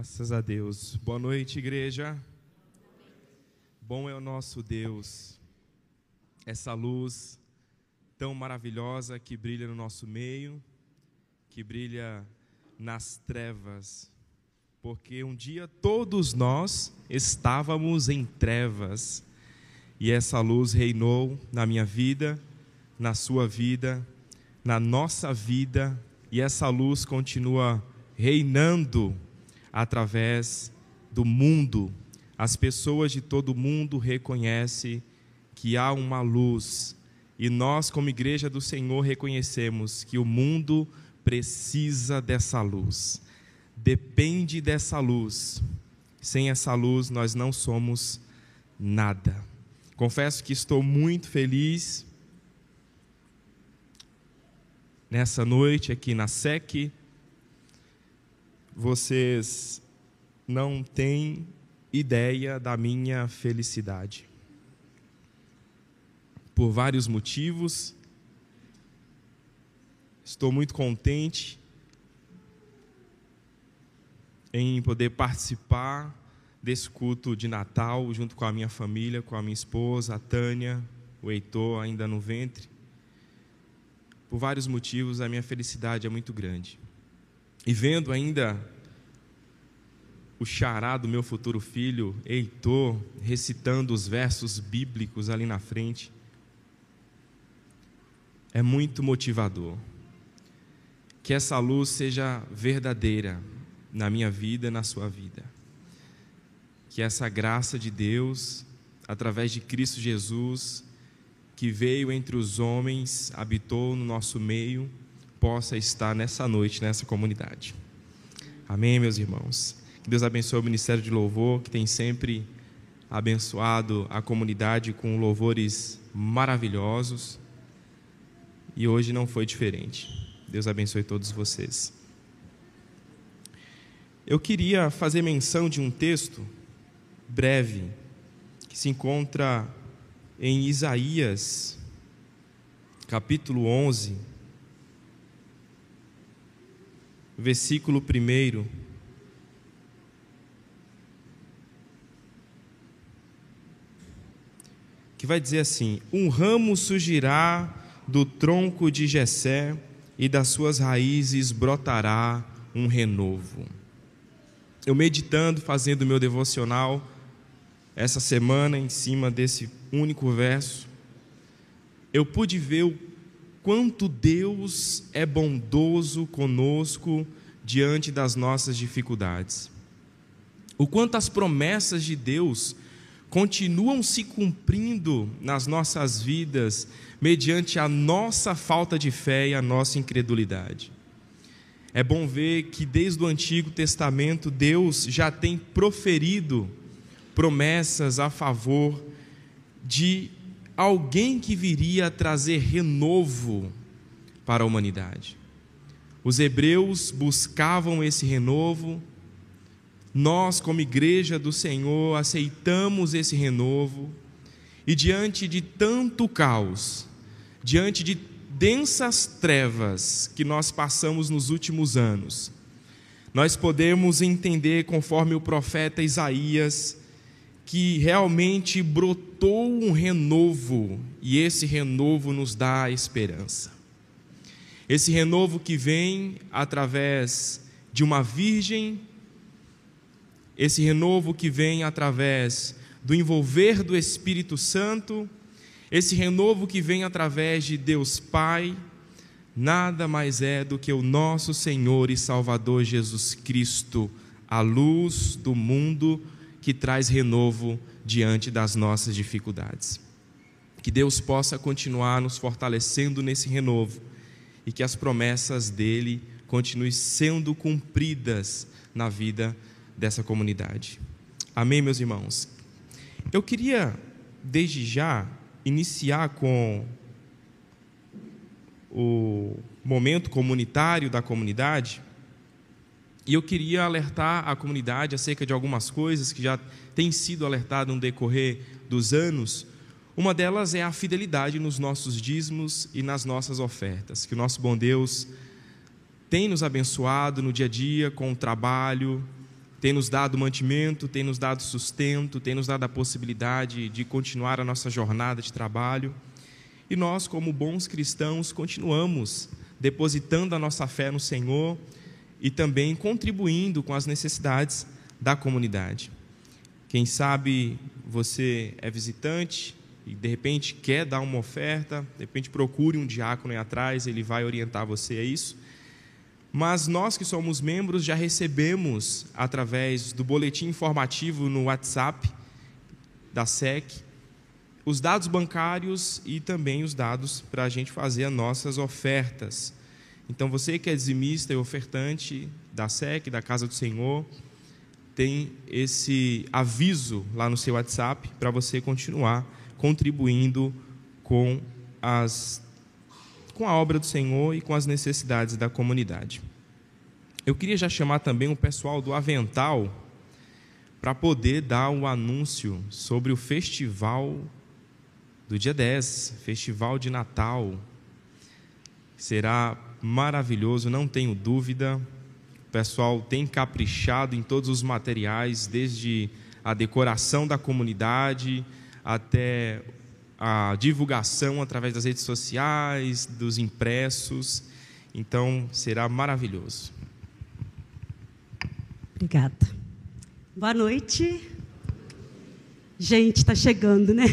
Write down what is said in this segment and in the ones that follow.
Graças a Deus. Boa noite, igreja. Bom é o nosso Deus. Essa luz tão maravilhosa que brilha no nosso meio, que brilha nas trevas. Porque um dia todos nós estávamos em trevas e essa luz reinou na minha vida, na sua vida, na nossa vida, e essa luz continua reinando através do mundo. As pessoas de todo mundo reconhecem que há uma luz, e nós, como igreja do Senhor, reconhecemos que o mundo precisa dessa luz, depende dessa luz. Sem essa luz, nós não somos nada. Confesso que estou muito feliz nessa noite aqui na SEC. Vocês não têm ideia da minha felicidade. Por vários motivos, estou muito contente em poder participar desse culto de Natal junto com a minha família, com a minha esposa, a Tânia, o Heitor ainda no ventre. Por vários motivos, a minha felicidade é muito grande. E vendo ainda o xará do meu futuro filho, Heitor, recitando os versos bíblicos ali na frente, é muito motivador. Que essa luz seja verdadeira na minha vida e na sua vida que essa graça de Deus, através de Cristo Jesus, que veio entre os homens, habitou no nosso meio, possa estar nessa noite, nessa comunidade. Amém, meus irmãos. Que Deus abençoe o ministério de louvor, que tem sempre abençoado a comunidade com louvores maravilhosos. E hoje não foi diferente. Deus abençoe todos vocês. Eu queria fazer menção de um texto breve, que se encontra em Isaías, capítulo 11, versículo 1. Que vai dizer assim: Um ramo surgirá do tronco de Jessé e das suas raízes brotará um renovo. Eu meditando, fazendo meu devocional, essa semana em cima desse único verso, eu pude ver o quanto Deus é bondoso conosco diante das nossas dificuldades. O quanto as promessas de Deus continuam se cumprindo nas nossas vidas mediante a nossa falta de fé e a nossa incredulidade. É bom ver que desde o Antigo Testamento Deus já tem proferido promessas a favor de alguém que viria a trazer renovo para a humanidade. Os hebreus buscavam esse renovo, nós, como igreja do Senhor, aceitamos esse renovo, e diante de tanto caos, diante de densas trevas que nós passamos nos últimos anos, nós podemos entender, conforme o profeta Isaías que realmente brotou um renovo e esse renovo nos dá esperança. Esse renovo que vem através de uma virgem, esse renovo que vem através do envolver do Espírito Santo, esse renovo que vem através de Deus Pai, nada mais é do que o nosso Senhor e Salvador Jesus Cristo, a luz do mundo que traz renovo diante das nossas dificuldades. Que Deus possa continuar nos fortalecendo nesse renovo e que as promessas dele continuem sendo cumpridas na vida dessa comunidade. Amém, meus irmãos? Eu queria, desde já, iniciar com o momento comunitário da comunidade e eu queria alertar a comunidade acerca de algumas coisas que já têm sido alertadas no decorrer dos anos. Uma delas é a fidelidade nos nossos dízimos e nas nossas ofertas. Que o nosso bom Deus tem nos abençoado no dia a dia com o trabalho, tem nos dado mantimento, tem nos dado sustento, tem nos dado a possibilidade de continuar a nossa jornada de trabalho. E nós, como bons cristãos, continuamos depositando a nossa fé no Senhor e também contribuindo com as necessidades da comunidade. Quem sabe você é visitante e de repente quer dar uma oferta, de repente procure um diácono aí atrás, ele vai orientar você a isso. Mas nós que somos membros já recebemos através do boletim informativo no WhatsApp da SEC os dados bancários e também os dados para a gente fazer as nossas ofertas. Então você que é dizimista e ofertante da SEC, da Casa do Senhor, tem esse aviso lá no seu WhatsApp para você continuar contribuindo com as com a obra do Senhor e com as necessidades da comunidade. Eu queria já chamar também o pessoal do Avental para poder dar o um anúncio sobre o festival do dia 10, festival de Natal. Será maravilhoso, não tenho dúvida. O pessoal tem caprichado em todos os materiais, desde a decoração da comunidade até a divulgação através das redes sociais, dos impressos. Então, será maravilhoso. Obrigada. Boa noite. Gente, está chegando, né?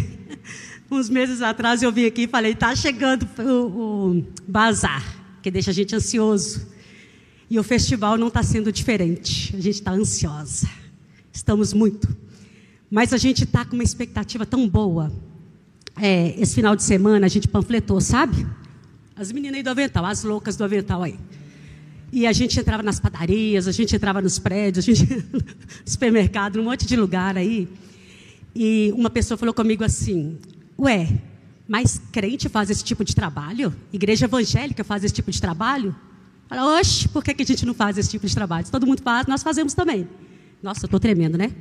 Uns meses atrás eu vim aqui e falei: está chegando o, o bazar, que deixa a gente ansioso. E o festival não está sendo diferente. A gente está ansiosa. Estamos muito. Mas a gente está com uma expectativa tão boa é, esse final de semana a gente panfletou, sabe? As meninas aí do avental, as loucas do avental aí. E a gente entrava nas padarias, a gente entrava nos prédios, a gente supermercado, num monte de lugar aí. E uma pessoa falou comigo assim: Ué, mas crente faz esse tipo de trabalho? Igreja evangélica faz esse tipo de trabalho? Fala, oxe, por que, que a gente não faz esse tipo de trabalho? Se todo mundo faz, nós fazemos também. Nossa, eu estou tremendo, né?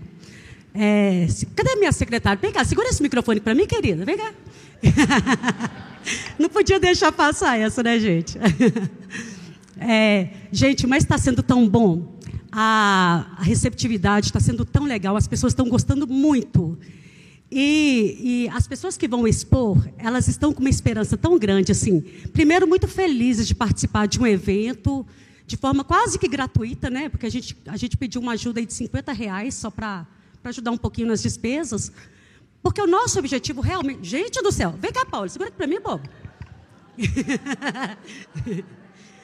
É, cadê minha secretária? Vem cá, segura esse microfone para mim, querida. Vem cá. Não podia deixar passar essa, né, gente? É, gente, mas está sendo tão bom. A, a receptividade está sendo tão legal. As pessoas estão gostando muito. E, e, as pessoas que vão expor, elas estão com uma esperança tão grande assim. Primeiro, muito felizes de participar de um evento de forma quase que gratuita, né? Porque a gente, a gente pediu uma ajuda de 50 reais só para ajudar um pouquinho nas despesas. Porque o nosso objetivo realmente. Gente do céu, vem cá, Paulo, segura aqui para mim, bobo.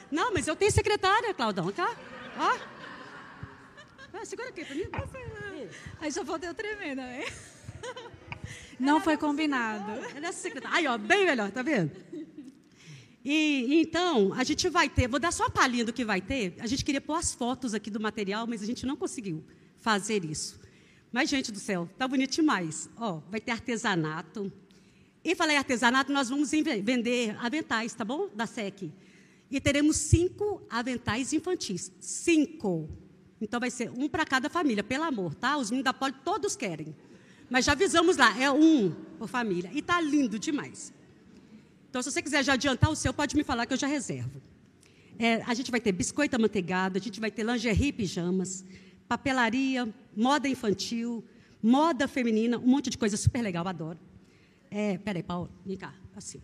Não, mas eu tenho secretária, Claudão, tá? Ó. Ah, segura aqui para mim. Aí só falta eu tremer, né? Não foi combinado. É secretária. Aí, ó, bem melhor, tá vendo? E, então, a gente vai ter, vou dar só a palhinha do que vai ter. A gente queria pôr as fotos aqui do material, mas a gente não conseguiu fazer isso. Mas, gente do céu, tá bonito demais. Ó, vai ter artesanato. E falei artesanato, nós vamos vender aventais, tá bom? Da SEC. E teremos cinco aventais infantis. Cinco. Então vai ser um para cada família, pelo amor, tá? Os meninos da Poli todos querem. Mas já avisamos lá, é um por família. E tá lindo demais. Então, se você quiser já adiantar o seu, pode me falar que eu já reservo. É, a gente vai ter biscoito amanteigado, a gente vai ter lingerie e pijamas, papelaria, moda infantil, moda feminina, um monte de coisa super legal, adoro. É, peraí, Paulo, vem cá, assim.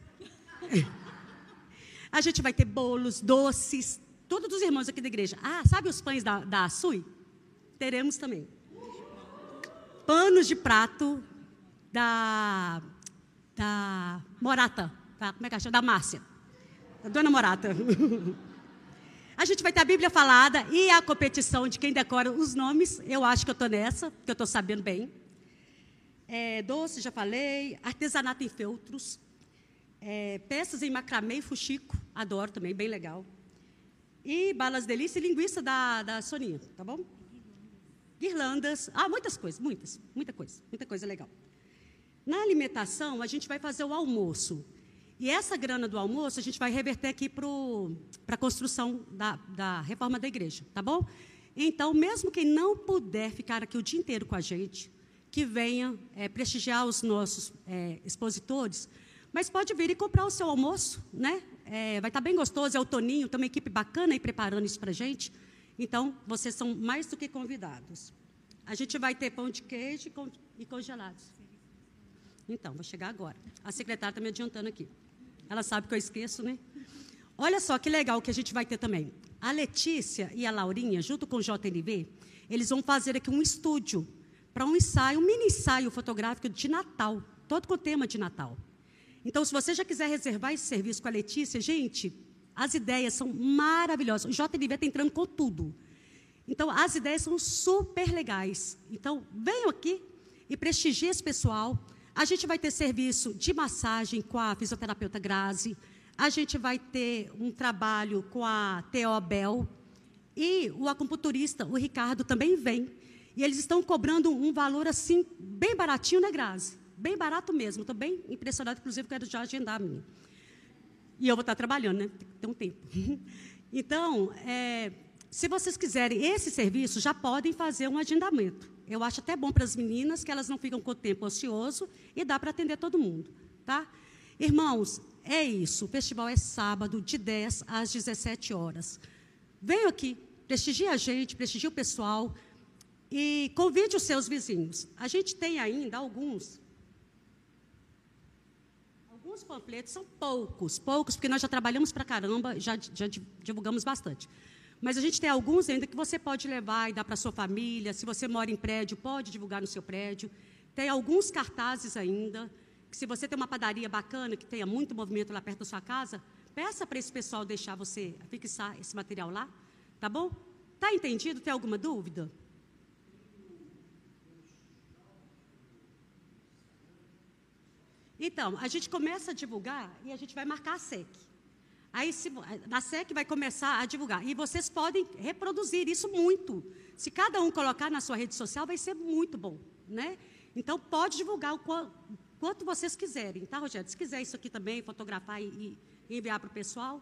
A gente vai ter bolos, doces, todos os irmãos aqui da igreja. Ah, sabe os pães da, da Sui? Teremos também. Panos de prato da, da Morata, tá? como é que é? Da Márcia, da Dona Morata. A gente vai ter a Bíblia falada e a competição de quem decora os nomes. Eu acho que eu estou nessa, que eu estou sabendo bem. É, doce, já falei. Artesanato em feltros. É, peças em macramê e fuxico. Adoro também, bem legal. E balas delícia e linguiça da, da Soninha, tá bom? Guirlandas. Ah, muitas coisas, muitas. Muita coisa, muita coisa legal. Na alimentação, a gente vai fazer o almoço. E essa grana do almoço a gente vai reverter aqui para a construção da, da reforma da igreja, tá bom? Então, mesmo quem não puder ficar aqui o dia inteiro com a gente, que venha é, prestigiar os nossos é, expositores, mas pode vir e comprar o seu almoço, né? É, vai estar tá bem gostoso, é o Toninho, tem uma equipe bacana aí preparando isso para a gente. Então, vocês são mais do que convidados. A gente vai ter pão de queijo e congelados. Então, vou chegar agora. A secretária está me adiantando aqui. Ela sabe que eu esqueço, né? Olha só que legal que a gente vai ter também. A Letícia e a Laurinha, junto com o JNV, eles vão fazer aqui um estúdio para um ensaio, um mini ensaio fotográfico de Natal, todo com o tema de Natal. Então, se você já quiser reservar esse serviço com a Letícia, gente, as ideias são maravilhosas. O JNV está entrando com tudo. Então, as ideias são super legais. Então, venham aqui e prestigiem esse pessoal. A gente vai ter serviço de massagem com a fisioterapeuta Grazi. A gente vai ter um trabalho com a Teobel. E o acupunturista, o Ricardo, também vem. E eles estão cobrando um valor assim, bem baratinho, né, Grazi? Bem barato mesmo. Estou bem impressionada, inclusive, quero já agendar a minha. E eu vou estar trabalhando, né? Tem um tempo. Então, é, se vocês quiserem esse serviço, já podem fazer um agendamento. Eu acho até bom para as meninas que elas não ficam com o tempo ocioso e dá para atender todo mundo, tá? Irmãos, é isso. O festival é sábado, de 10 às 17 horas. Venham aqui, prestigie a gente, prestigie o pessoal e convide os seus vizinhos. A gente tem ainda alguns. Alguns panfletos, são poucos, poucos, porque nós já trabalhamos para caramba, já, já divulgamos bastante. Mas a gente tem alguns ainda que você pode levar e dar para sua família. Se você mora em prédio, pode divulgar no seu prédio. Tem alguns cartazes ainda. Que se você tem uma padaria bacana, que tenha muito movimento lá perto da sua casa, peça para esse pessoal deixar você fixar esse material lá. Tá bom? Tá entendido? Tem alguma dúvida? Então, a gente começa a divulgar e a gente vai marcar a SEC. Aí se, a SEC vai começar a divulgar. E vocês podem reproduzir isso muito. Se cada um colocar na sua rede social, vai ser muito bom. Né? Então, pode divulgar o quanto vocês quiserem. Tá, Rogério? Se quiser isso aqui também, fotografar e, e enviar para o pessoal.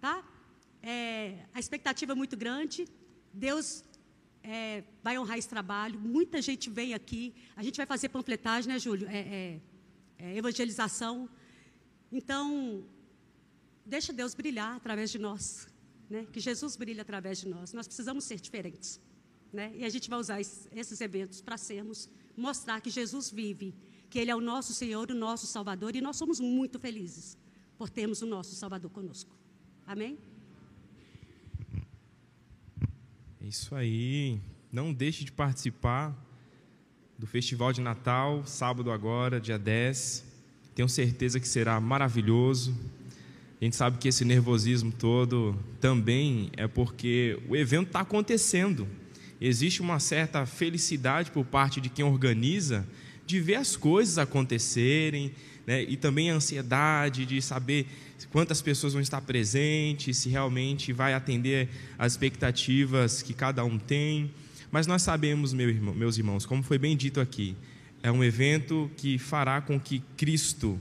Tá? É, a expectativa é muito grande. Deus é, vai honrar esse trabalho. Muita gente vem aqui. A gente vai fazer panfletagem, né, Júlio? É, é, é evangelização. Então, deixa Deus brilhar através de nós, né? Que Jesus brilhe através de nós. Nós precisamos ser diferentes, né? E a gente vai usar esses eventos para sermos, mostrar que Jesus vive, que Ele é o nosso Senhor, o nosso Salvador, e nós somos muito felizes por termos o nosso Salvador conosco. Amém? É isso aí. Não deixe de participar do Festival de Natal, sábado agora, dia 10. Tenho certeza que será maravilhoso. A gente sabe que esse nervosismo todo também é porque o evento está acontecendo. Existe uma certa felicidade por parte de quem organiza de ver as coisas acontecerem, né? e também a ansiedade de saber quantas pessoas vão estar presentes, se realmente vai atender às expectativas que cada um tem. Mas nós sabemos, meus irmãos, como foi bem dito aqui, é um evento que fará com que Cristo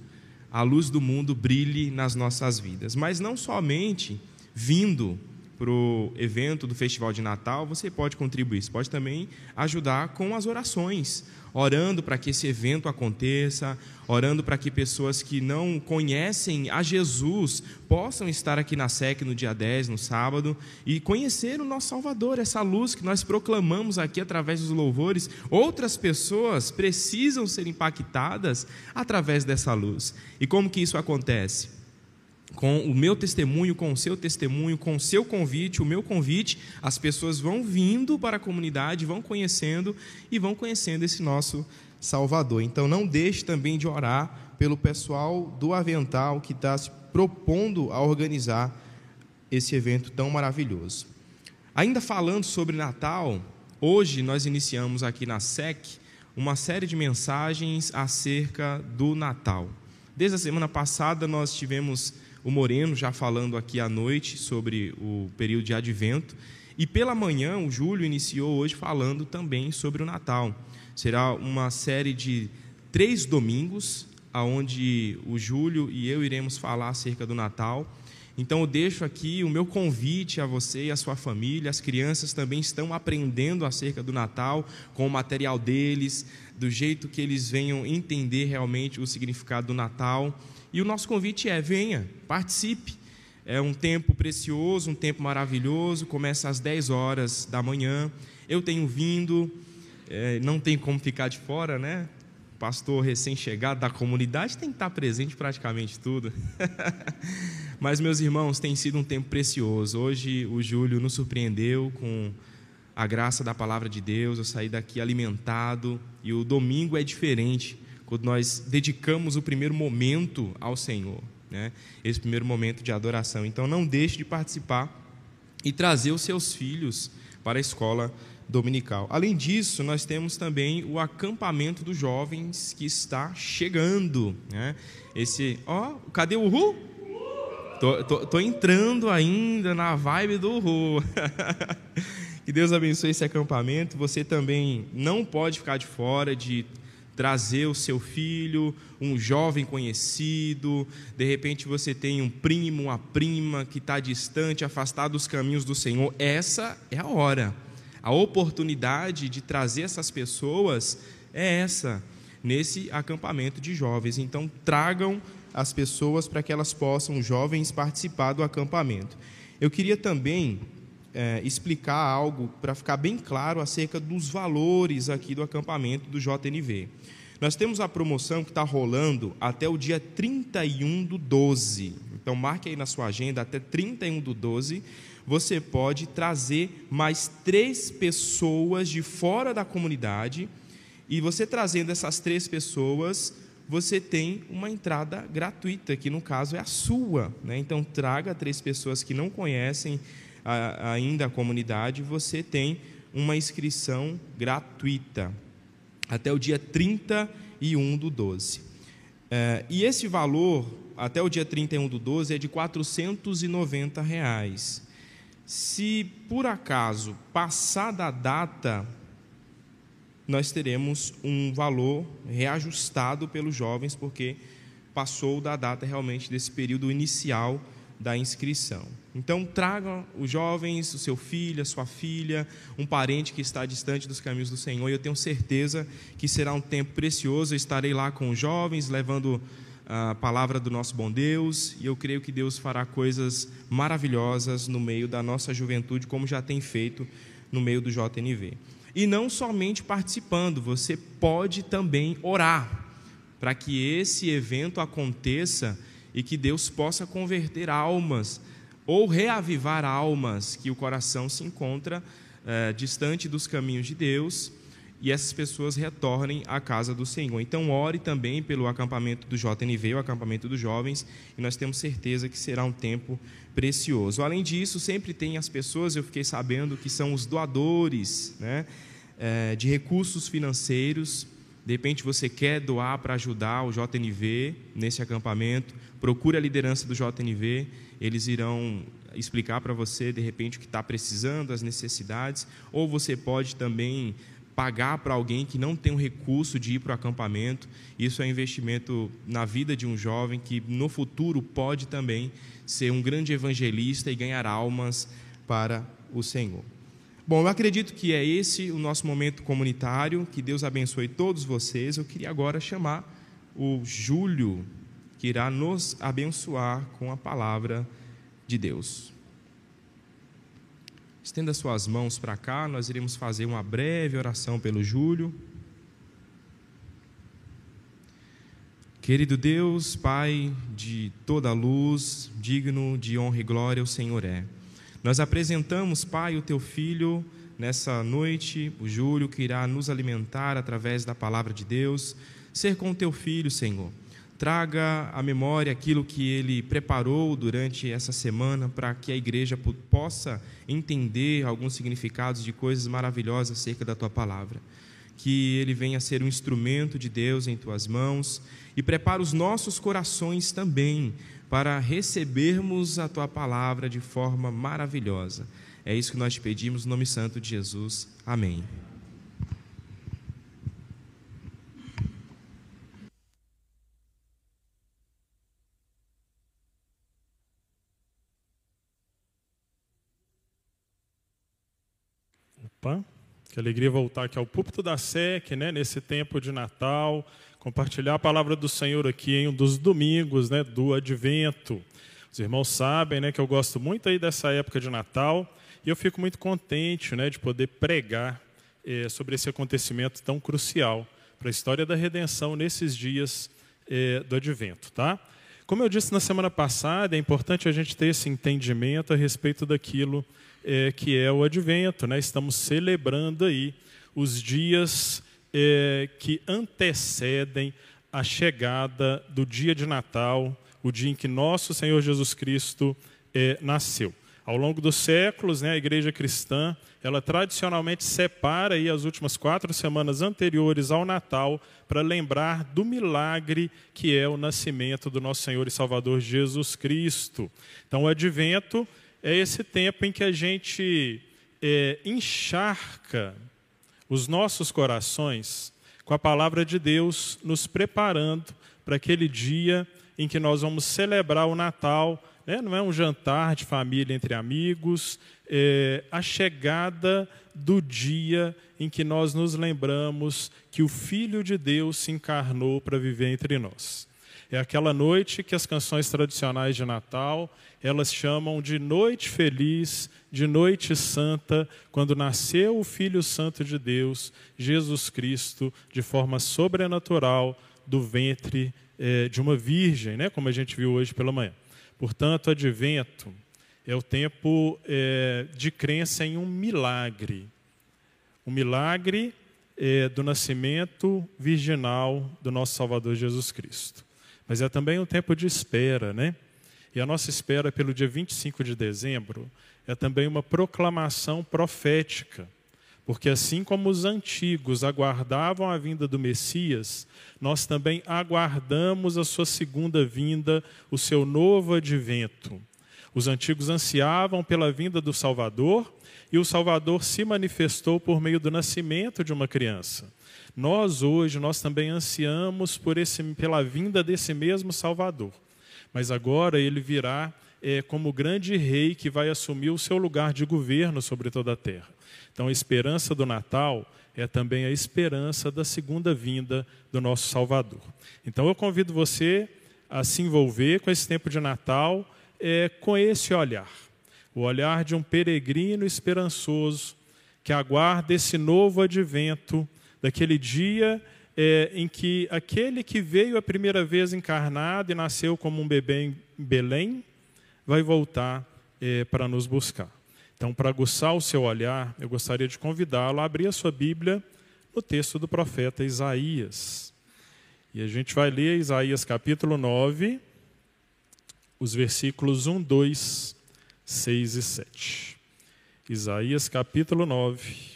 a luz do mundo brilhe nas nossas vidas. Mas não somente vindo para o evento do Festival de Natal, você pode contribuir, você pode também ajudar com as orações orando para que esse evento aconteça, orando para que pessoas que não conhecem a Jesus possam estar aqui na SEC no dia 10, no sábado, e conhecer o nosso Salvador, essa luz que nós proclamamos aqui através dos louvores. Outras pessoas precisam ser impactadas através dessa luz. E como que isso acontece? Com o meu testemunho, com o seu testemunho, com o seu convite, o meu convite, as pessoas vão vindo para a comunidade, vão conhecendo e vão conhecendo esse nosso Salvador. Então não deixe também de orar pelo pessoal do Avental que está se propondo a organizar esse evento tão maravilhoso. Ainda falando sobre Natal, hoje nós iniciamos aqui na SEC uma série de mensagens acerca do Natal. Desde a semana passada nós tivemos o Moreno já falando aqui à noite sobre o período de advento. E pela manhã, o Júlio iniciou hoje falando também sobre o Natal. Será uma série de três domingos, aonde o Júlio e eu iremos falar acerca do Natal. Então eu deixo aqui o meu convite a você e a sua família. As crianças também estão aprendendo acerca do Natal com o material deles, do jeito que eles venham entender realmente o significado do Natal. E o nosso convite é: venha, participe, É um tempo precioso, um tempo maravilhoso. Começa às 10 horas da manhã. Eu tenho vindo, é, não tem como ficar de fora, né? Pastor recém-chegado da comunidade tem que estar presente praticamente tudo. Mas, meus irmãos, tem sido um tempo precioso. Hoje o Júlio nos surpreendeu com a graça da palavra de Deus. Eu saí daqui alimentado e o domingo é diferente quando nós dedicamos o primeiro momento ao Senhor né, esse primeiro momento de adoração. Então, não deixe de participar e trazer os seus filhos para a escola dominical. Além disso, nós temos também o acampamento dos jovens que está chegando. Né? Esse, ó, cadê o Ru? Tô, tô, tô entrando ainda na vibe do Ru. que Deus abençoe esse acampamento. Você também não pode ficar de fora de trazer o seu filho, um jovem conhecido, de repente você tem um primo, uma prima que está distante, afastado dos caminhos do Senhor. Essa é a hora. A oportunidade de trazer essas pessoas é essa, nesse acampamento de jovens. Então, tragam as pessoas para que elas possam, jovens, participar do acampamento. Eu queria também é, explicar algo para ficar bem claro acerca dos valores aqui do acampamento do JNV. Nós temos a promoção que está rolando até o dia 31 do 12. Então, marque aí na sua agenda, até 31 do 12, você pode trazer mais três pessoas de fora da comunidade. E você trazendo essas três pessoas, você tem uma entrada gratuita, que no caso é a sua. Né? Então, traga três pessoas que não conhecem a, ainda a comunidade, você tem uma inscrição gratuita até o dia 31 do 12. É, e esse valor, até o dia 31 do 12, é de 490 reais. Se por acaso passar da data, nós teremos um valor reajustado pelos jovens, porque passou da data realmente desse período inicial da inscrição. Então, traga os jovens, o seu filho, a sua filha, um parente que está distante dos caminhos do Senhor, e eu tenho certeza que será um tempo precioso. Eu estarei lá com os jovens, levando a palavra do nosso bom Deus, e eu creio que Deus fará coisas maravilhosas no meio da nossa juventude, como já tem feito no meio do JNV. E não somente participando, você pode também orar para que esse evento aconteça e que Deus possa converter almas ou reavivar almas que o coração se encontra é, distante dos caminhos de Deus e essas pessoas retornem à casa do Senhor. Então, ore também pelo acampamento do JNV, o acampamento dos jovens, e nós temos certeza que será um tempo precioso. Além disso, sempre tem as pessoas, eu fiquei sabendo, que são os doadores né, é, de recursos financeiros. De repente você quer doar para ajudar o JNV nesse acampamento, procure a liderança do JNV eles irão explicar para você, de repente, o que está precisando, as necessidades, ou você pode também pagar para alguém que não tem o recurso de ir para o acampamento. Isso é investimento na vida de um jovem que no futuro pode também ser um grande evangelista e ganhar almas para o Senhor. Bom, eu acredito que é esse o nosso momento comunitário. Que Deus abençoe todos vocês. Eu queria agora chamar o Júlio que irá nos abençoar com a palavra de Deus. Estenda suas mãos para cá, nós iremos fazer uma breve oração pelo Júlio. Querido Deus, Pai de toda luz, digno de honra e glória, o Senhor é. Nós apresentamos, Pai, o teu filho nessa noite, o Júlio, que irá nos alimentar através da palavra de Deus. Ser com o teu filho, Senhor traga à memória aquilo que ele preparou durante essa semana para que a igreja possa entender alguns significados de coisas maravilhosas acerca da tua palavra. Que ele venha ser um instrumento de Deus em tuas mãos e prepara os nossos corações também para recebermos a tua palavra de forma maravilhosa. É isso que nós te pedimos no nome santo de Jesus. Amém. Opa, que alegria voltar aqui ao púlpito da SEC, né, nesse tempo de Natal, compartilhar a palavra do Senhor aqui em um dos domingos né, do Advento. Os irmãos sabem né, que eu gosto muito aí dessa época de Natal e eu fico muito contente né, de poder pregar é, sobre esse acontecimento tão crucial para a história da redenção nesses dias é, do advento. Tá? Como eu disse na semana passada, é importante a gente ter esse entendimento a respeito daquilo é, que é o advento. Né? Estamos celebrando aí os dias é, que antecedem a chegada do dia de Natal, o dia em que nosso Senhor Jesus Cristo é, nasceu. Ao longo dos séculos, né, a igreja cristã, ela tradicionalmente separa aí as últimas quatro semanas anteriores ao Natal para lembrar do milagre que é o nascimento do nosso Senhor e Salvador Jesus Cristo. Então, o advento é esse tempo em que a gente é, encharca os nossos corações com a palavra de Deus, nos preparando para aquele dia em que nós vamos celebrar o Natal. Né? Não é um jantar de família entre amigos, é a chegada do dia em que nós nos lembramos que o Filho de Deus se encarnou para viver entre nós. É aquela noite que as canções tradicionais de Natal, elas chamam de noite feliz, de noite santa, quando nasceu o Filho Santo de Deus, Jesus Cristo, de forma sobrenatural, do ventre é, de uma virgem, né? como a gente viu hoje pela manhã. Portanto, advento é o tempo é, de crença em um milagre. O um milagre é, do nascimento virginal do nosso Salvador Jesus Cristo mas é também um tempo de espera, né? E a nossa espera pelo dia 25 de dezembro é também uma proclamação profética, porque assim como os antigos aguardavam a vinda do Messias, nós também aguardamos a sua segunda vinda, o seu novo advento. Os antigos ansiavam pela vinda do Salvador, e o Salvador se manifestou por meio do nascimento de uma criança. Nós hoje nós também ansiamos por esse, pela vinda desse mesmo Salvador, mas agora ele virá é, como grande rei que vai assumir o seu lugar de governo sobre toda a terra. Então a esperança do Natal é também a esperança da segunda vinda do nosso Salvador. Então eu convido você a se envolver com esse tempo de Natal é, com esse olhar, o olhar de um peregrino esperançoso que aguarda esse novo advento daquele dia é, em que aquele que veio a primeira vez encarnado e nasceu como um bebê em Belém, vai voltar é, para nos buscar. Então, para aguçar o seu olhar, eu gostaria de convidá-lo a abrir a sua Bíblia no texto do profeta Isaías. E a gente vai ler Isaías capítulo 9, os versículos 1, 2, 6 e 7. Isaías capítulo 9,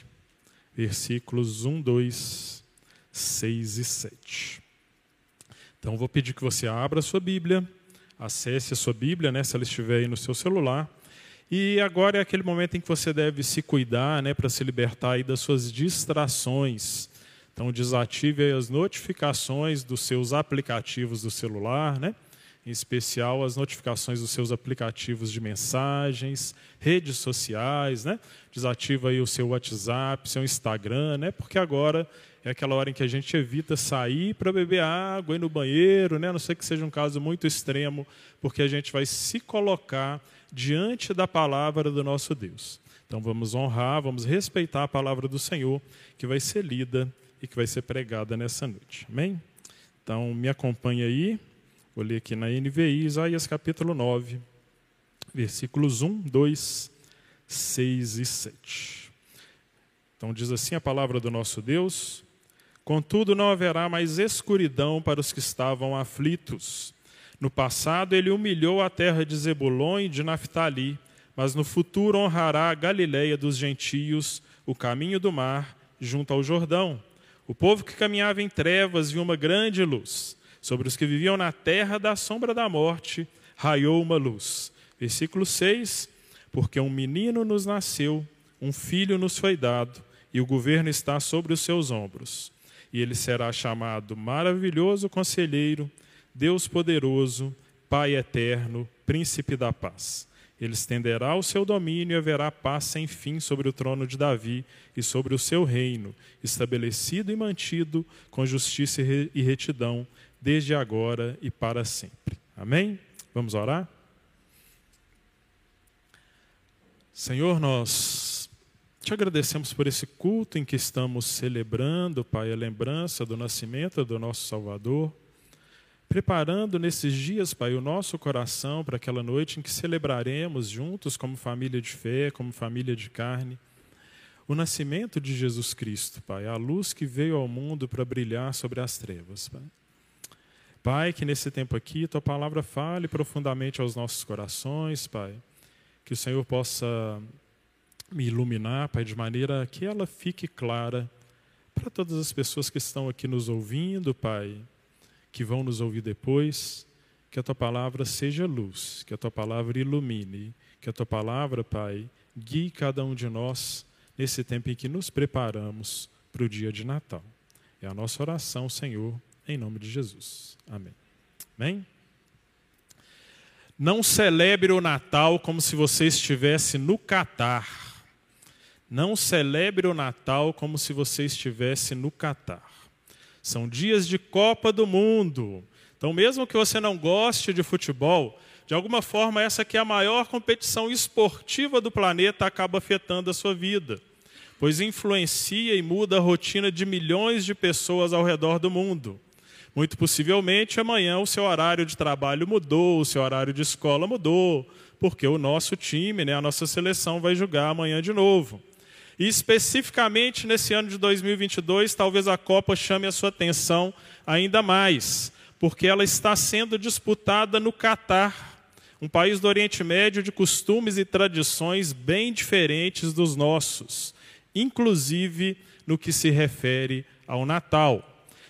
versículos 1, 2, 6 e 7. Então, vou pedir que você abra a sua Bíblia, acesse a sua Bíblia, né, se ela estiver aí no seu celular. E agora é aquele momento em que você deve se cuidar né, para se libertar aí das suas distrações. Então, desative as notificações dos seus aplicativos do celular, né? Em especial as notificações dos seus aplicativos de mensagens, redes sociais, né? Desativa aí o seu WhatsApp, seu Instagram, né? Porque agora é aquela hora em que a gente evita sair para beber água, ir no banheiro, né? A não sei que seja um caso muito extremo, porque a gente vai se colocar diante da palavra do nosso Deus. Então vamos honrar, vamos respeitar a palavra do Senhor, que vai ser lida e que vai ser pregada nessa noite. Amém? Então me acompanhe aí. Vou ler aqui na NVI, Isaías capítulo 9, versículos 1, 2, 6 e 7. Então diz assim a palavra do nosso Deus: Contudo, não haverá mais escuridão para os que estavam aflitos. No passado, ele humilhou a terra de Zebulon e de Naphtali, mas no futuro honrará a Galileia dos gentios, o caminho do mar, junto ao Jordão. O povo que caminhava em trevas viu uma grande luz. Sobre os que viviam na terra da sombra da morte, raiou uma luz. Versículo 6: Porque um menino nos nasceu, um filho nos foi dado, e o governo está sobre os seus ombros. E ele será chamado Maravilhoso Conselheiro, Deus Poderoso, Pai Eterno, Príncipe da Paz. Ele estenderá o seu domínio e haverá paz sem fim sobre o trono de Davi e sobre o seu reino, estabelecido e mantido com justiça e retidão desde agora e para sempre. Amém? Vamos orar? Senhor, nós te agradecemos por esse culto em que estamos celebrando, Pai, a lembrança do nascimento do nosso Salvador, preparando nesses dias, Pai, o nosso coração para aquela noite em que celebraremos juntos, como família de fé, como família de carne, o nascimento de Jesus Cristo, Pai, a luz que veio ao mundo para brilhar sobre as trevas, Pai. Pai, que nesse tempo aqui tua palavra fale profundamente aos nossos corações, Pai que o Senhor possa me iluminar, Pai, de maneira que ela fique clara para todas as pessoas que estão aqui nos ouvindo, Pai, que vão nos ouvir depois, que a tua palavra seja luz, que a tua palavra ilumine, que a tua palavra, Pai, guie cada um de nós nesse tempo em que nos preparamos para o dia de Natal. É a nossa oração, Senhor, em nome de Jesus. Amém. Amém? Não celebre o Natal como se você estivesse no Catar. Não celebre o Natal como se você estivesse no Catar. São dias de Copa do Mundo. Então, mesmo que você não goste de futebol, de alguma forma essa que é a maior competição esportiva do planeta acaba afetando a sua vida, pois influencia e muda a rotina de milhões de pessoas ao redor do mundo. Muito possivelmente amanhã o seu horário de trabalho mudou, o seu horário de escola mudou, porque o nosso time, né, a nossa seleção vai jogar amanhã de novo. E especificamente nesse ano de 2022, talvez a Copa chame a sua atenção ainda mais, porque ela está sendo disputada no Catar, um país do Oriente Médio de costumes e tradições bem diferentes dos nossos, inclusive no que se refere ao Natal.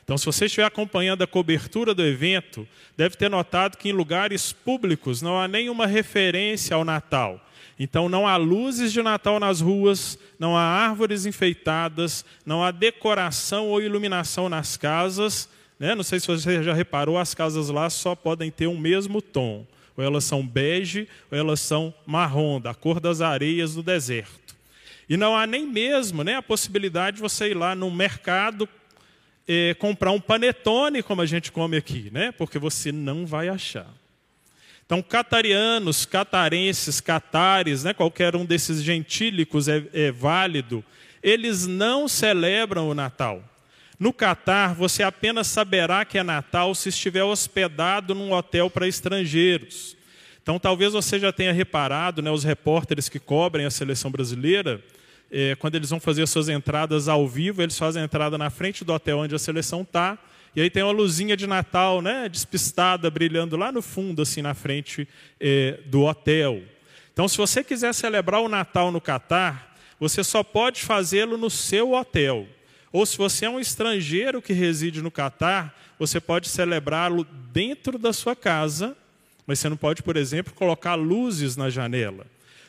Então, se você estiver acompanhando a cobertura do evento, deve ter notado que em lugares públicos não há nenhuma referência ao Natal. Então, não há luzes de Natal nas ruas, não há árvores enfeitadas, não há decoração ou iluminação nas casas. Né? Não sei se você já reparou, as casas lá só podem ter um mesmo tom. Ou elas são bege, ou elas são marrom, da cor das areias do deserto. E não há nem mesmo né, a possibilidade de você ir lá no mercado comprar um panetone como a gente come aqui, né? Porque você não vai achar. Então, catarianos, catarenses, catares, né? qualquer um desses gentílicos é, é válido, eles não celebram o Natal. No Catar, você apenas saberá que é Natal se estiver hospedado num hotel para estrangeiros. Então, talvez você já tenha reparado, né, os repórteres que cobrem a seleção brasileira, é, quando eles vão fazer suas entradas ao vivo, eles fazem a entrada na frente do hotel onde a seleção está, e aí tem uma luzinha de Natal, né, despistada, brilhando lá no fundo, assim, na frente é, do hotel. Então, se você quiser celebrar o Natal no Catar, você só pode fazê-lo no seu hotel. Ou se você é um estrangeiro que reside no Catar, você pode celebrá-lo dentro da sua casa, mas você não pode, por exemplo, colocar luzes na janela.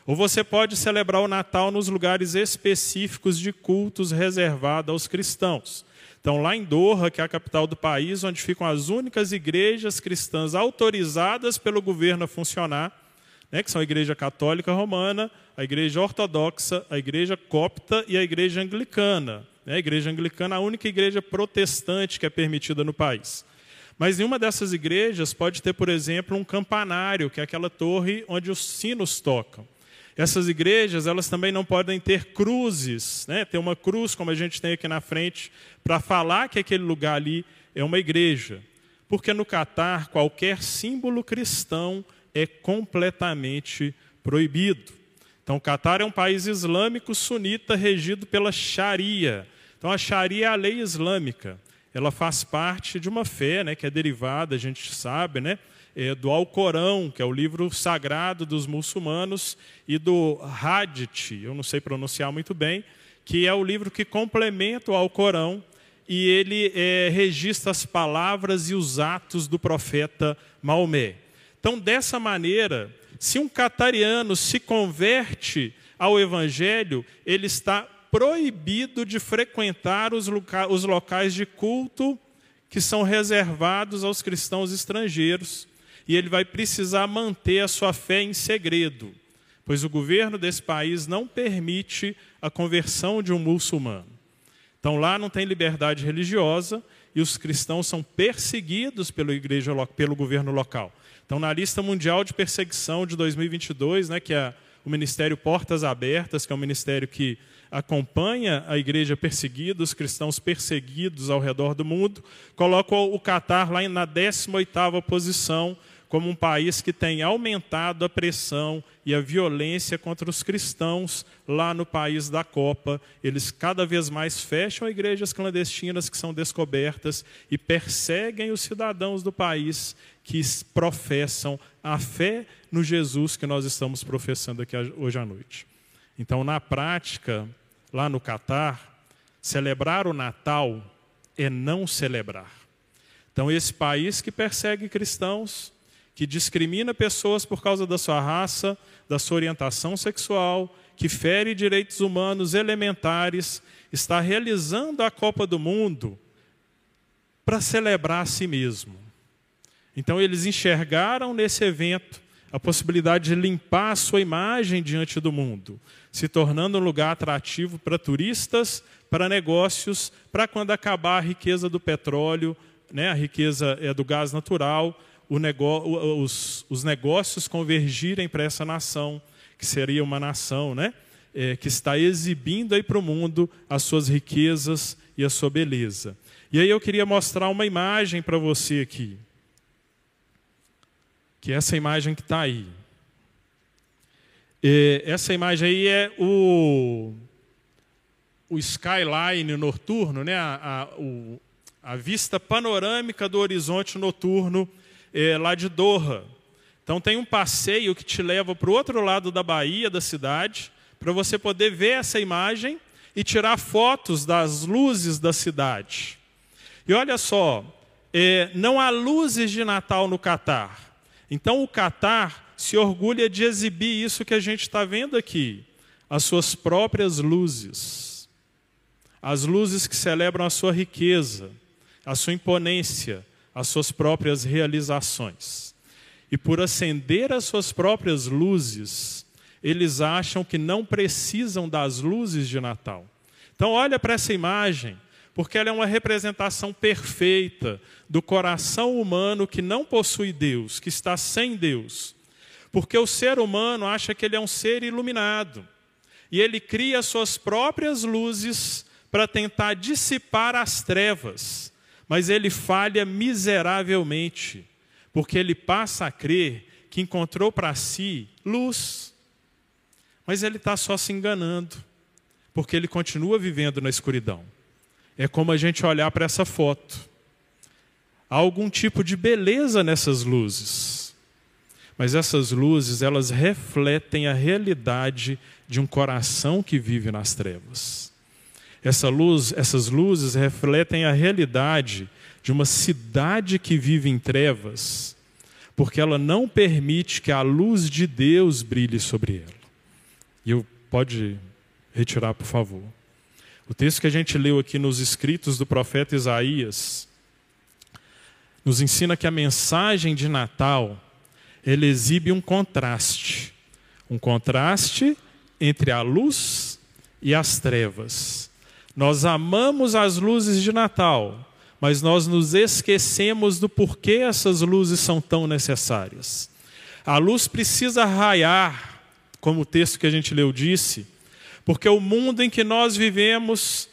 Ou você pode celebrar o Natal nos lugares específicos de cultos reservados aos cristãos. Então, lá em Doha, que é a capital do país, onde ficam as únicas igrejas cristãs autorizadas pelo governo a funcionar, né, que são a Igreja Católica Romana, a Igreja Ortodoxa, a Igreja Copta e a Igreja Anglicana. Né, a Igreja Anglicana é a única igreja protestante que é permitida no país. Mas em uma dessas igrejas pode ter, por exemplo, um campanário, que é aquela torre onde os sinos tocam. Essas igrejas, elas também não podem ter cruzes, né? Ter uma cruz como a gente tem aqui na frente para falar que aquele lugar ali é uma igreja. Porque no Catar qualquer símbolo cristão é completamente proibido. Então, o Catar é um país islâmico sunita regido pela Sharia. Então, a Sharia é a lei islâmica. Ela faz parte de uma fé, né, que é derivada, a gente sabe, né, é, do Alcorão, que é o livro sagrado dos muçulmanos, e do Hadith, eu não sei pronunciar muito bem, que é o livro que complementa o Alcorão e ele é, registra as palavras e os atos do profeta Maomé. Então, dessa maneira, se um catariano se converte ao Evangelho, ele está proibido de frequentar os, loca os locais de culto que são reservados aos cristãos estrangeiros e ele vai precisar manter a sua fé em segredo, pois o governo desse país não permite a conversão de um muçulmano. Então lá não tem liberdade religiosa e os cristãos são perseguidos pelo, igreja, pelo governo local. Então na lista mundial de perseguição de 2022, né, que é o ministério Portas Abertas, que é um ministério que acompanha a igreja perseguida, os cristãos perseguidos ao redor do mundo, coloca o Catar lá na 18ª posição como um país que tem aumentado a pressão e a violência contra os cristãos lá no país da Copa. Eles cada vez mais fecham igrejas clandestinas que são descobertas e perseguem os cidadãos do país que professam a fé no Jesus que nós estamos professando aqui hoje à noite. Então, na prática, lá no Catar, celebrar o Natal é não celebrar. Então, esse país que persegue cristãos, que discrimina pessoas por causa da sua raça, da sua orientação sexual, que fere direitos humanos elementares, está realizando a Copa do Mundo para celebrar a si mesmo. Então, eles enxergaram nesse evento a possibilidade de limpar a sua imagem diante do mundo, se tornando um lugar atrativo para turistas, para negócios, para quando acabar a riqueza do petróleo, né, a riqueza é do gás natural, os, os, negócios convergirem para essa nação, que seria uma nação né, é, que está exibindo aí para o mundo as suas riquezas e a sua beleza. E aí eu queria mostrar uma imagem para você aqui. Que é essa imagem que está aí. É, essa imagem aí é o, o skyline noturno, né? a, a, o, a vista panorâmica do horizonte noturno é, lá de Doha. Então tem um passeio que te leva para o outro lado da Bahia, da cidade, para você poder ver essa imagem e tirar fotos das luzes da cidade. E olha só, é, não há luzes de Natal no Catar. Então o Catar se orgulha de exibir isso que a gente está vendo aqui, as suas próprias luzes. As luzes que celebram a sua riqueza, a sua imponência, as suas próprias realizações. E por acender as suas próprias luzes, eles acham que não precisam das luzes de Natal. Então, olha para essa imagem, porque ela é uma representação perfeita do coração humano que não possui Deus, que está sem Deus. Porque o ser humano acha que ele é um ser iluminado. E ele cria suas próprias luzes para tentar dissipar as trevas mas ele falha miseravelmente, porque ele passa a crer que encontrou para si luz, mas ele está só se enganando, porque ele continua vivendo na escuridão. É como a gente olhar para essa foto. Há algum tipo de beleza nessas luzes, mas essas luzes, elas refletem a realidade de um coração que vive nas trevas. Essa luz, essas luzes refletem a realidade de uma cidade que vive em trevas, porque ela não permite que a luz de Deus brilhe sobre ela. E eu pode retirar, por favor. O texto que a gente leu aqui nos escritos do profeta Isaías nos ensina que a mensagem de Natal ele exibe um contraste, um contraste entre a luz e as trevas. Nós amamos as luzes de Natal, mas nós nos esquecemos do porquê essas luzes são tão necessárias. A luz precisa raiar, como o texto que a gente leu disse, porque o mundo em que nós vivemos,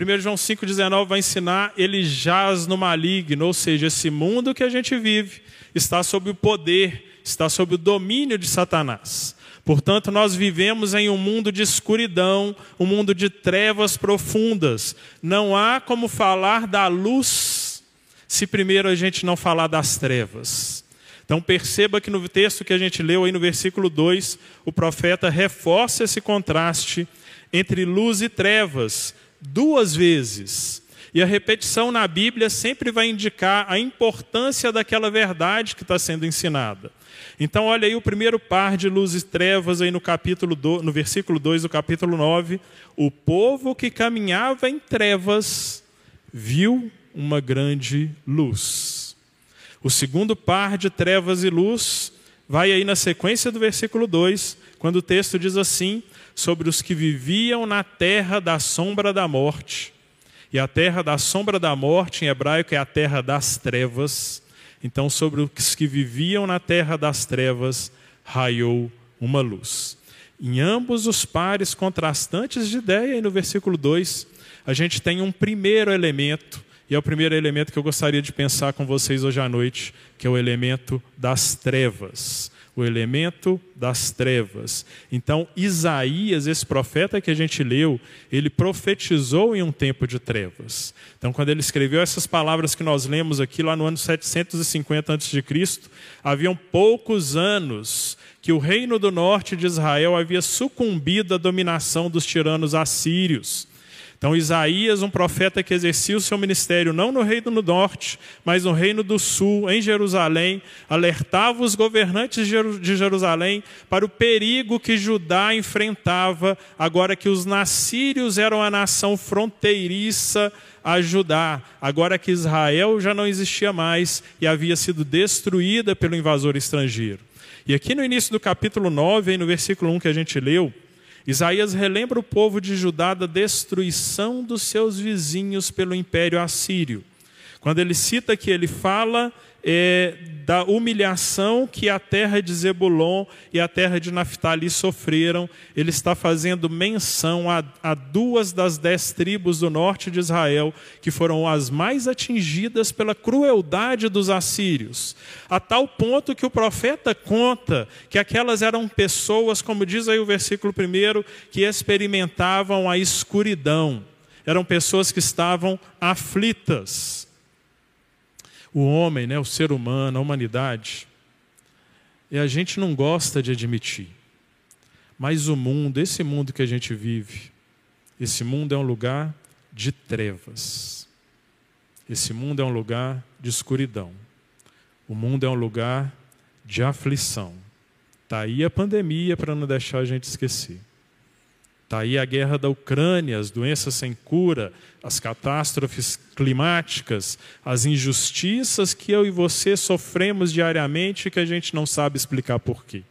1 João 5,19 vai ensinar, ele jaz no maligno, ou seja, esse mundo que a gente vive está sob o poder, está sob o domínio de Satanás. Portanto, nós vivemos em um mundo de escuridão, um mundo de trevas profundas. Não há como falar da luz se primeiro a gente não falar das trevas. Então perceba que no texto que a gente leu aí no versículo 2, o profeta reforça esse contraste entre luz e trevas duas vezes. E a repetição na Bíblia sempre vai indicar a importância daquela verdade que está sendo ensinada. Então, olha aí o primeiro par de luz e trevas aí no capítulo do, no versículo 2 do capítulo 9. O povo que caminhava em trevas viu uma grande luz. O segundo par de trevas e luz vai aí na sequência do versículo 2, quando o texto diz assim: sobre os que viviam na terra da sombra da morte. E a terra da sombra da morte, em hebraico, é a terra das trevas. Então, sobre os que viviam na terra das trevas, raiou uma luz. Em ambos os pares contrastantes de ideia, e no versículo 2, a gente tem um primeiro elemento, e é o primeiro elemento que eu gostaria de pensar com vocês hoje à noite, que é o elemento das trevas o elemento das trevas. Então, Isaías, esse profeta que a gente leu, ele profetizou em um tempo de trevas. Então, quando ele escreveu essas palavras que nós lemos aqui, lá no ano 750 a.C., haviam poucos anos que o reino do norte de Israel havia sucumbido à dominação dos tiranos assírios. Então, Isaías, um profeta que exercia o seu ministério não no reino do norte, mas no reino do sul, em Jerusalém, alertava os governantes de Jerusalém para o perigo que Judá enfrentava, agora que os nassírios eram a nação fronteiriça a Judá, agora que Israel já não existia mais e havia sido destruída pelo invasor estrangeiro. E aqui no início do capítulo 9, no versículo 1 que a gente leu, Isaías relembra o povo de Judá da destruição dos seus vizinhos pelo império assírio. Quando ele cita que ele fala é, da humilhação que a terra de Zebulon e a terra de Naphtali sofreram, ele está fazendo menção a, a duas das dez tribos do norte de Israel, que foram as mais atingidas pela crueldade dos assírios, a tal ponto que o profeta conta que aquelas eram pessoas, como diz aí o versículo primeiro, que experimentavam a escuridão, eram pessoas que estavam aflitas o homem, né, o ser humano, a humanidade, e a gente não gosta de admitir. Mas o mundo, esse mundo que a gente vive, esse mundo é um lugar de trevas. Esse mundo é um lugar de escuridão. O mundo é um lugar de aflição. Está aí a pandemia para não deixar a gente esquecer. Está aí a guerra da Ucrânia, as doenças sem cura, as catástrofes climáticas, as injustiças que eu e você sofremos diariamente e que a gente não sabe explicar por quê.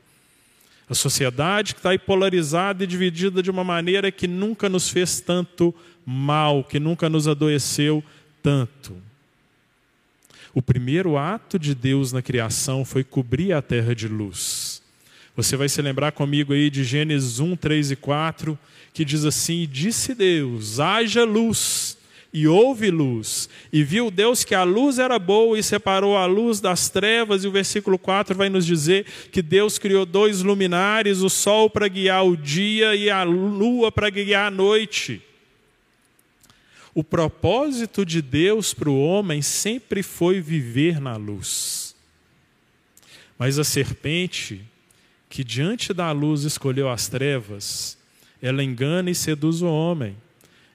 A sociedade que está aí polarizada e dividida de uma maneira que nunca nos fez tanto mal, que nunca nos adoeceu tanto. O primeiro ato de Deus na criação foi cobrir a terra de luz. Você vai se lembrar comigo aí de Gênesis 1, 3 e 4, que diz assim: Disse Deus, haja luz, e houve luz. E viu Deus que a luz era boa e separou a luz das trevas. E o versículo 4 vai nos dizer que Deus criou dois luminares: o sol para guiar o dia e a lua para guiar a noite. O propósito de Deus para o homem sempre foi viver na luz. Mas a serpente que diante da luz escolheu as trevas, ela engana e seduz o homem.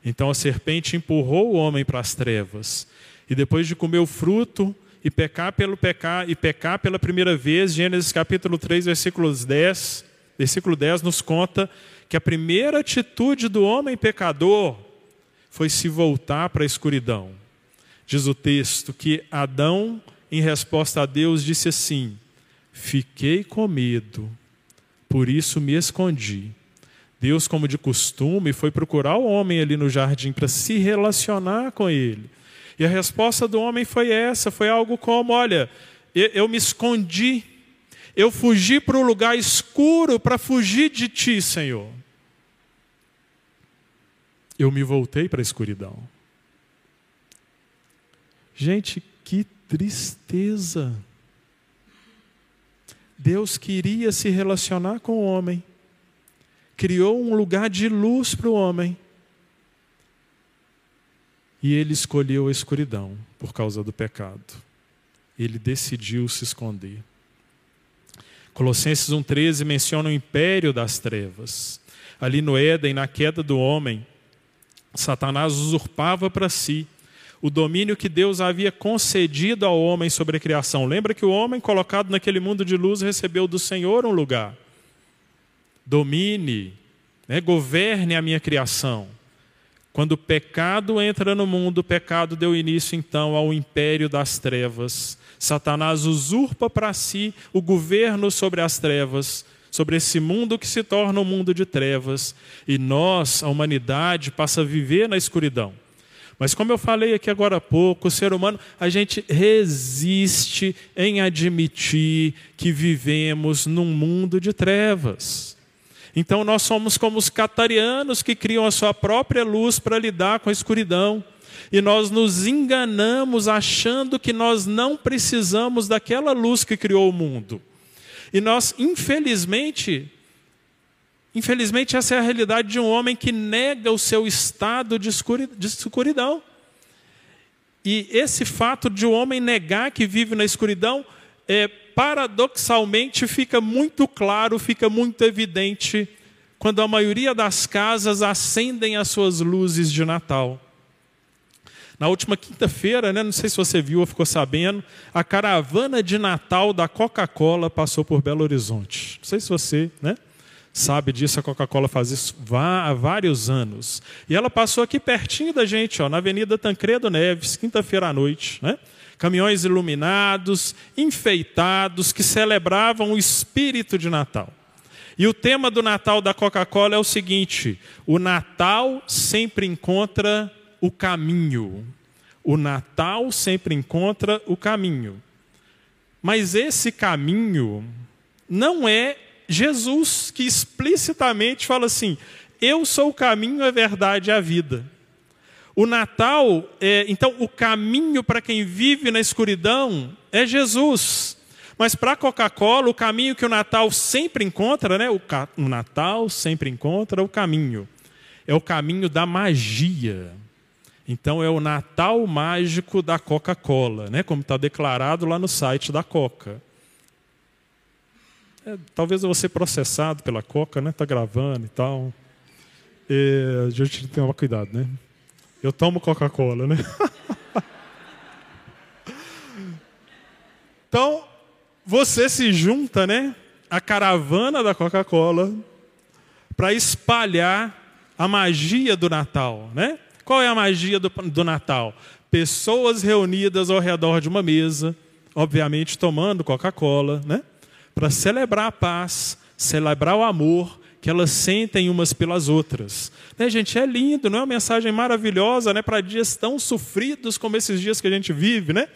Então a serpente empurrou o homem para as trevas. E depois de comer o fruto e pecar pelo pecar e pecar pela primeira vez, Gênesis capítulo 3, versículos 10, versículo 10 nos conta que a primeira atitude do homem pecador foi se voltar para a escuridão. Diz o texto que Adão, em resposta a Deus, disse assim: Fiquei com medo por isso me escondi. Deus, como de costume, foi procurar o homem ali no jardim para se relacionar com ele. E a resposta do homem foi essa: foi algo como: olha, eu me escondi, eu fugi para o lugar escuro para fugir de ti, Senhor. Eu me voltei para a escuridão. Gente, que tristeza. Deus queria se relacionar com o homem, criou um lugar de luz para o homem. E ele escolheu a escuridão por causa do pecado. Ele decidiu se esconder. Colossenses 1,13 menciona o império das trevas. Ali no Éden, na queda do homem, Satanás usurpava para si o domínio que Deus havia concedido ao homem sobre a criação. Lembra que o homem, colocado naquele mundo de luz, recebeu do Senhor um lugar. Domine, né, governe a minha criação. Quando o pecado entra no mundo, o pecado deu início então ao império das trevas. Satanás usurpa para si o governo sobre as trevas, sobre esse mundo que se torna um mundo de trevas, e nós, a humanidade, passa a viver na escuridão. Mas como eu falei aqui agora há pouco, o ser humano, a gente resiste em admitir que vivemos num mundo de trevas. Então nós somos como os catarianos que criam a sua própria luz para lidar com a escuridão. E nós nos enganamos achando que nós não precisamos daquela luz que criou o mundo. E nós, infelizmente, infelizmente essa é a realidade de um homem que nega o seu estado de escuridão. E esse fato de um homem negar que vive na escuridão é, paradoxalmente fica muito claro, fica muito evidente quando a maioria das casas acendem as suas luzes de Natal. Na última quinta-feira, né, não sei se você viu ou ficou sabendo, a caravana de Natal da Coca-Cola passou por Belo Horizonte. Não sei se você né, sabe disso, a Coca-Cola faz isso há vários anos. E ela passou aqui pertinho da gente, ó, na Avenida Tancredo Neves, quinta-feira à noite. Né? caminhões iluminados, enfeitados, que celebravam o espírito de Natal. E o tema do Natal da Coca-Cola é o seguinte: o Natal sempre encontra o caminho. O Natal sempre encontra o caminho. Mas esse caminho não é Jesus que explicitamente fala assim: eu sou o caminho, a verdade e a vida. O Natal, é, então, o caminho para quem vive na escuridão é Jesus. Mas para a Coca-Cola, o caminho que o Natal sempre encontra, né? O, o Natal sempre encontra o caminho. É o caminho da magia. Então é o Natal mágico da Coca-Cola, né? como está declarado lá no site da Coca. É, talvez eu vou ser processado pela Coca, né? Está gravando e tal. É, a gente tem que tomar cuidado, né? Eu tomo Coca-Cola, né? então, você se junta, né? A caravana da Coca-Cola para espalhar a magia do Natal, né? Qual é a magia do, do Natal? Pessoas reunidas ao redor de uma mesa, obviamente tomando Coca-Cola, né? Para celebrar a paz, celebrar o amor que elas sentem umas pelas outras. Né, gente, é lindo, não é uma mensagem maravilhosa né, para dias tão sofridos como esses dias que a gente vive, né?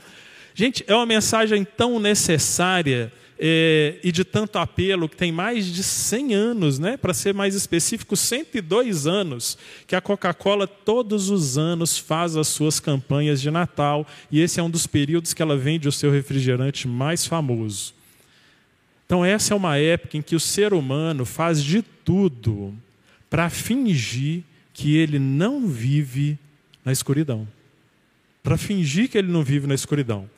Gente, é uma mensagem tão necessária é, e de tanto apelo, que tem mais de 100 anos, né? para ser mais específico, 102 anos, que a Coca-Cola todos os anos faz as suas campanhas de Natal, e esse é um dos períodos que ela vende o seu refrigerante mais famoso. Então, essa é uma época em que o ser humano faz de tudo para fingir que ele não vive na escuridão. Para fingir que ele não vive na escuridão.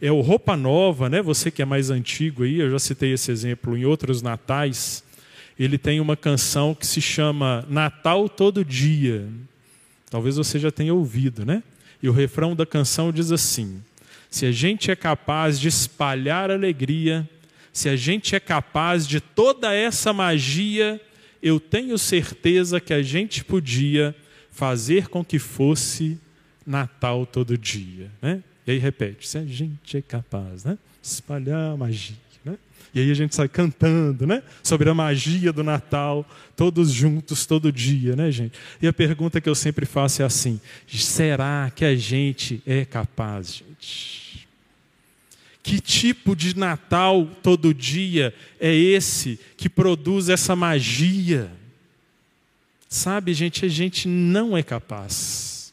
É o Roupa Nova, né? Você que é mais antigo aí, eu já citei esse exemplo em outros natais. Ele tem uma canção que se chama Natal todo dia. Talvez você já tenha ouvido, né? E o refrão da canção diz assim: Se a gente é capaz de espalhar alegria se a gente é capaz de toda essa magia, eu tenho certeza que a gente podia fazer com que fosse Natal todo dia. Né? E aí repete: se a gente é capaz, né? espalhar a magia. Né? E aí a gente sai cantando né? sobre a magia do Natal, todos juntos, todo dia, né, gente? E a pergunta que eu sempre faço é assim: será que a gente é capaz, gente? Que tipo de Natal todo dia é esse que produz essa magia? Sabe, gente, a gente não é capaz.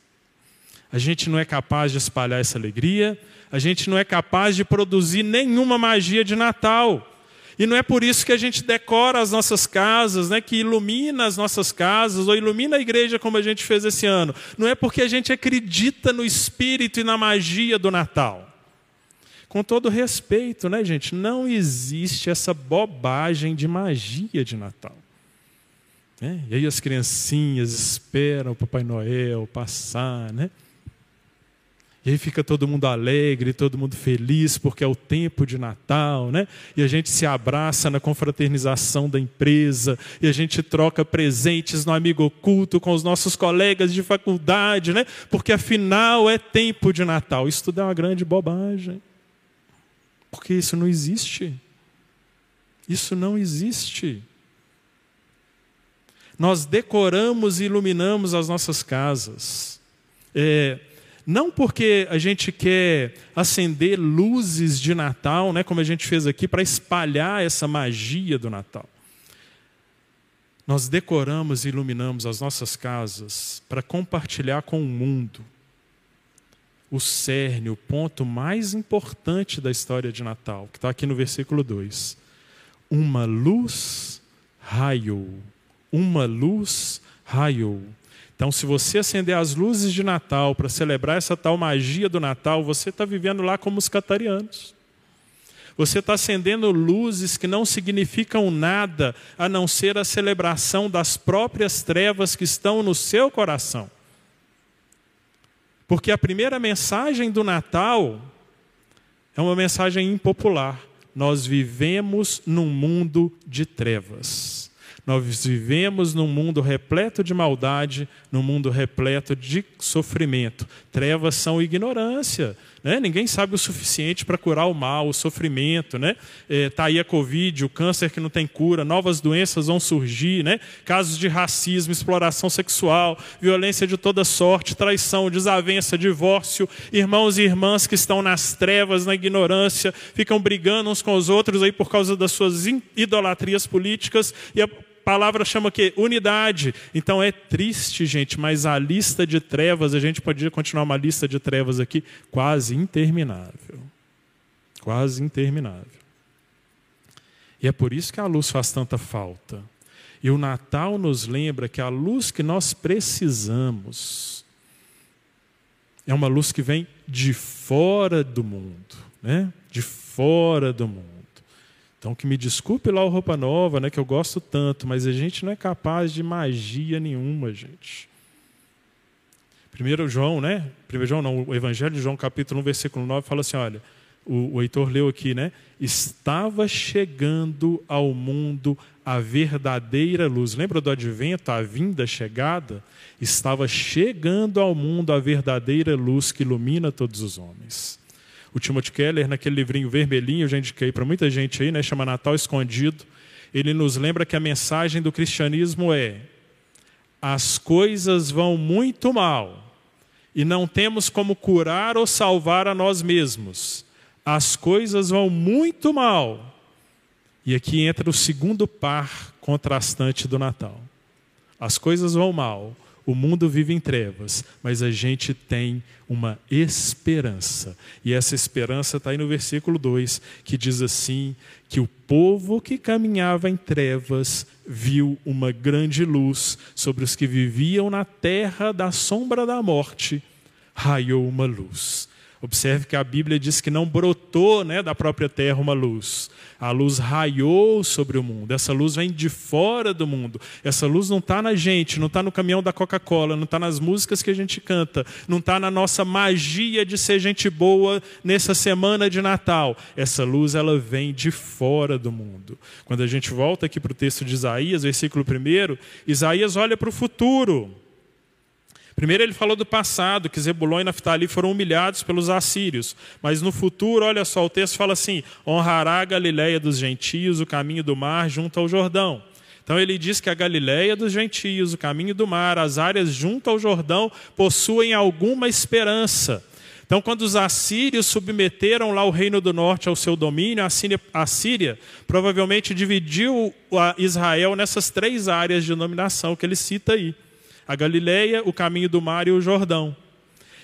A gente não é capaz de espalhar essa alegria, a gente não é capaz de produzir nenhuma magia de Natal. E não é por isso que a gente decora as nossas casas, né, que ilumina as nossas casas, ou ilumina a igreja como a gente fez esse ano. Não é porque a gente acredita no espírito e na magia do Natal. Com todo respeito, né, gente? Não existe essa bobagem de magia de Natal. É? E aí as criancinhas esperam o Papai Noel passar, né? E aí fica todo mundo alegre, todo mundo feliz, porque é o tempo de Natal, né? E a gente se abraça na confraternização da empresa, e a gente troca presentes no amigo oculto com os nossos colegas de faculdade, né? Porque afinal é tempo de Natal. Isso tudo é uma grande bobagem. Porque isso não existe. Isso não existe. Nós decoramos e iluminamos as nossas casas. É, não porque a gente quer acender luzes de Natal, né, como a gente fez aqui, para espalhar essa magia do Natal. nós decoramos e iluminamos as nossas casas para compartilhar com o mundo o cerne, o ponto mais importante da história de Natal, que está aqui no versículo 2. Uma luz raiou. Uma luz raiou. Então, se você acender as luzes de Natal para celebrar essa tal magia do Natal, você está vivendo lá como os catarianos. Você está acendendo luzes que não significam nada a não ser a celebração das próprias trevas que estão no seu coração. Porque a primeira mensagem do Natal é uma mensagem impopular. Nós vivemos num mundo de trevas. Nós vivemos num mundo repleto de maldade, num mundo repleto de sofrimento. Trevas são ignorância. Né? Ninguém sabe o suficiente para curar o mal, o sofrimento. Está né? é, tá aí a Covid, o câncer que não tem cura, novas doenças vão surgir, né? casos de racismo, exploração sexual, violência de toda sorte, traição, desavença, divórcio. Irmãos e irmãs que estão nas trevas, na ignorância, ficam brigando uns com os outros aí por causa das suas idolatrias políticas. E a palavra chama que unidade. Então é triste, gente, mas a lista de trevas, a gente podia continuar uma lista de trevas aqui quase interminável. Quase interminável. E é por isso que a luz faz tanta falta. E o Natal nos lembra que a luz que nós precisamos é uma luz que vem de fora do mundo, né? De fora do mundo. Então, que me desculpe lá o Roupa Nova, né, que eu gosto tanto, mas a gente não é capaz de magia nenhuma, gente. Primeiro João, né? Primeiro João não, o Evangelho de João, capítulo 1, versículo 9, fala assim, olha, o, o Heitor leu aqui, né? Estava chegando ao mundo a verdadeira luz. Lembra do advento, a vinda, a chegada? Estava chegando ao mundo a verdadeira luz que ilumina todos os homens. O Timothy Keller, naquele livrinho vermelhinho, eu já indiquei para muita gente aí, né, chama Natal Escondido, ele nos lembra que a mensagem do cristianismo é: as coisas vão muito mal e não temos como curar ou salvar a nós mesmos. As coisas vão muito mal. E aqui entra o segundo par contrastante do Natal. As coisas vão mal, o mundo vive em trevas, mas a gente tem uma esperança. E essa esperança está aí no versículo 2, que diz assim: que o povo que caminhava em trevas viu uma grande luz sobre os que viviam na terra da sombra da morte, raiou uma luz. Observe que a Bíblia diz que não brotou né, da própria terra uma luz. A luz raiou sobre o mundo. Essa luz vem de fora do mundo. Essa luz não está na gente, não está no caminhão da Coca-Cola, não está nas músicas que a gente canta, não está na nossa magia de ser gente boa nessa semana de Natal. Essa luz ela vem de fora do mundo. Quando a gente volta aqui para o texto de Isaías, versículo 1, Isaías olha para o futuro. Primeiro ele falou do passado, que Zebulon e Naftali foram humilhados pelos assírios. Mas no futuro, olha só, o texto fala assim: honrará a Galiléia dos gentios, o caminho do mar junto ao Jordão. Então ele diz que a Galiléia dos gentios, o caminho do mar, as áreas junto ao Jordão, possuem alguma esperança. Então, quando os assírios submeteram lá o reino do norte ao seu domínio, a Síria, a Síria provavelmente dividiu Israel nessas três áreas de denominação que ele cita aí a Galileia, o caminho do mar e o Jordão.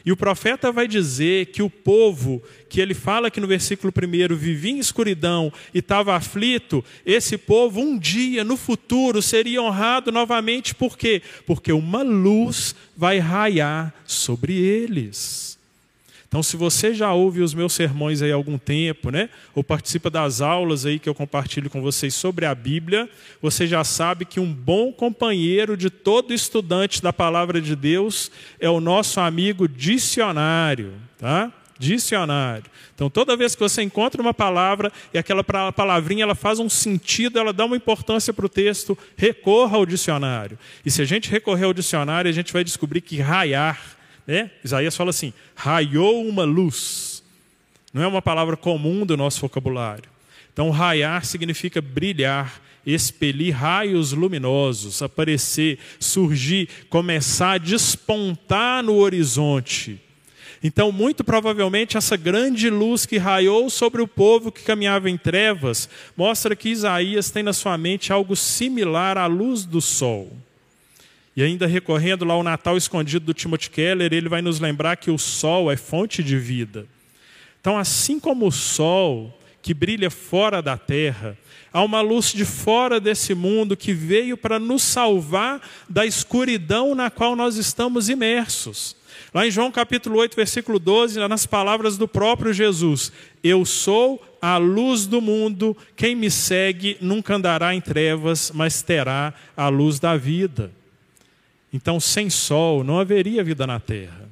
E o profeta vai dizer que o povo, que ele fala que no versículo 1 vivia em escuridão e estava aflito, esse povo um dia, no futuro, seria honrado novamente, por quê? Porque uma luz vai raiar sobre eles. Então, se você já ouve os meus sermões aí há algum tempo, né, ou participa das aulas aí que eu compartilho com vocês sobre a Bíblia, você já sabe que um bom companheiro de todo estudante da palavra de Deus é o nosso amigo dicionário, tá? Dicionário. Então, toda vez que você encontra uma palavra e aquela palavrinha ela faz um sentido, ela dá uma importância para o texto, recorra ao dicionário. E se a gente recorrer ao dicionário, a gente vai descobrir que raiar né? Isaías fala assim: raiou uma luz. Não é uma palavra comum do nosso vocabulário. Então, raiar significa brilhar, expelir raios luminosos, aparecer, surgir, começar a despontar no horizonte. Então, muito provavelmente, essa grande luz que raiou sobre o povo que caminhava em trevas mostra que Isaías tem na sua mente algo similar à luz do sol. E ainda recorrendo lá ao Natal escondido do Timothy Keller, ele vai nos lembrar que o sol é fonte de vida. Então, assim como o sol que brilha fora da terra, há uma luz de fora desse mundo que veio para nos salvar da escuridão na qual nós estamos imersos. Lá em João capítulo 8, versículo 12, nas palavras do próprio Jesus: Eu sou a luz do mundo, quem me segue nunca andará em trevas, mas terá a luz da vida. Então, sem sol não haveria vida na terra.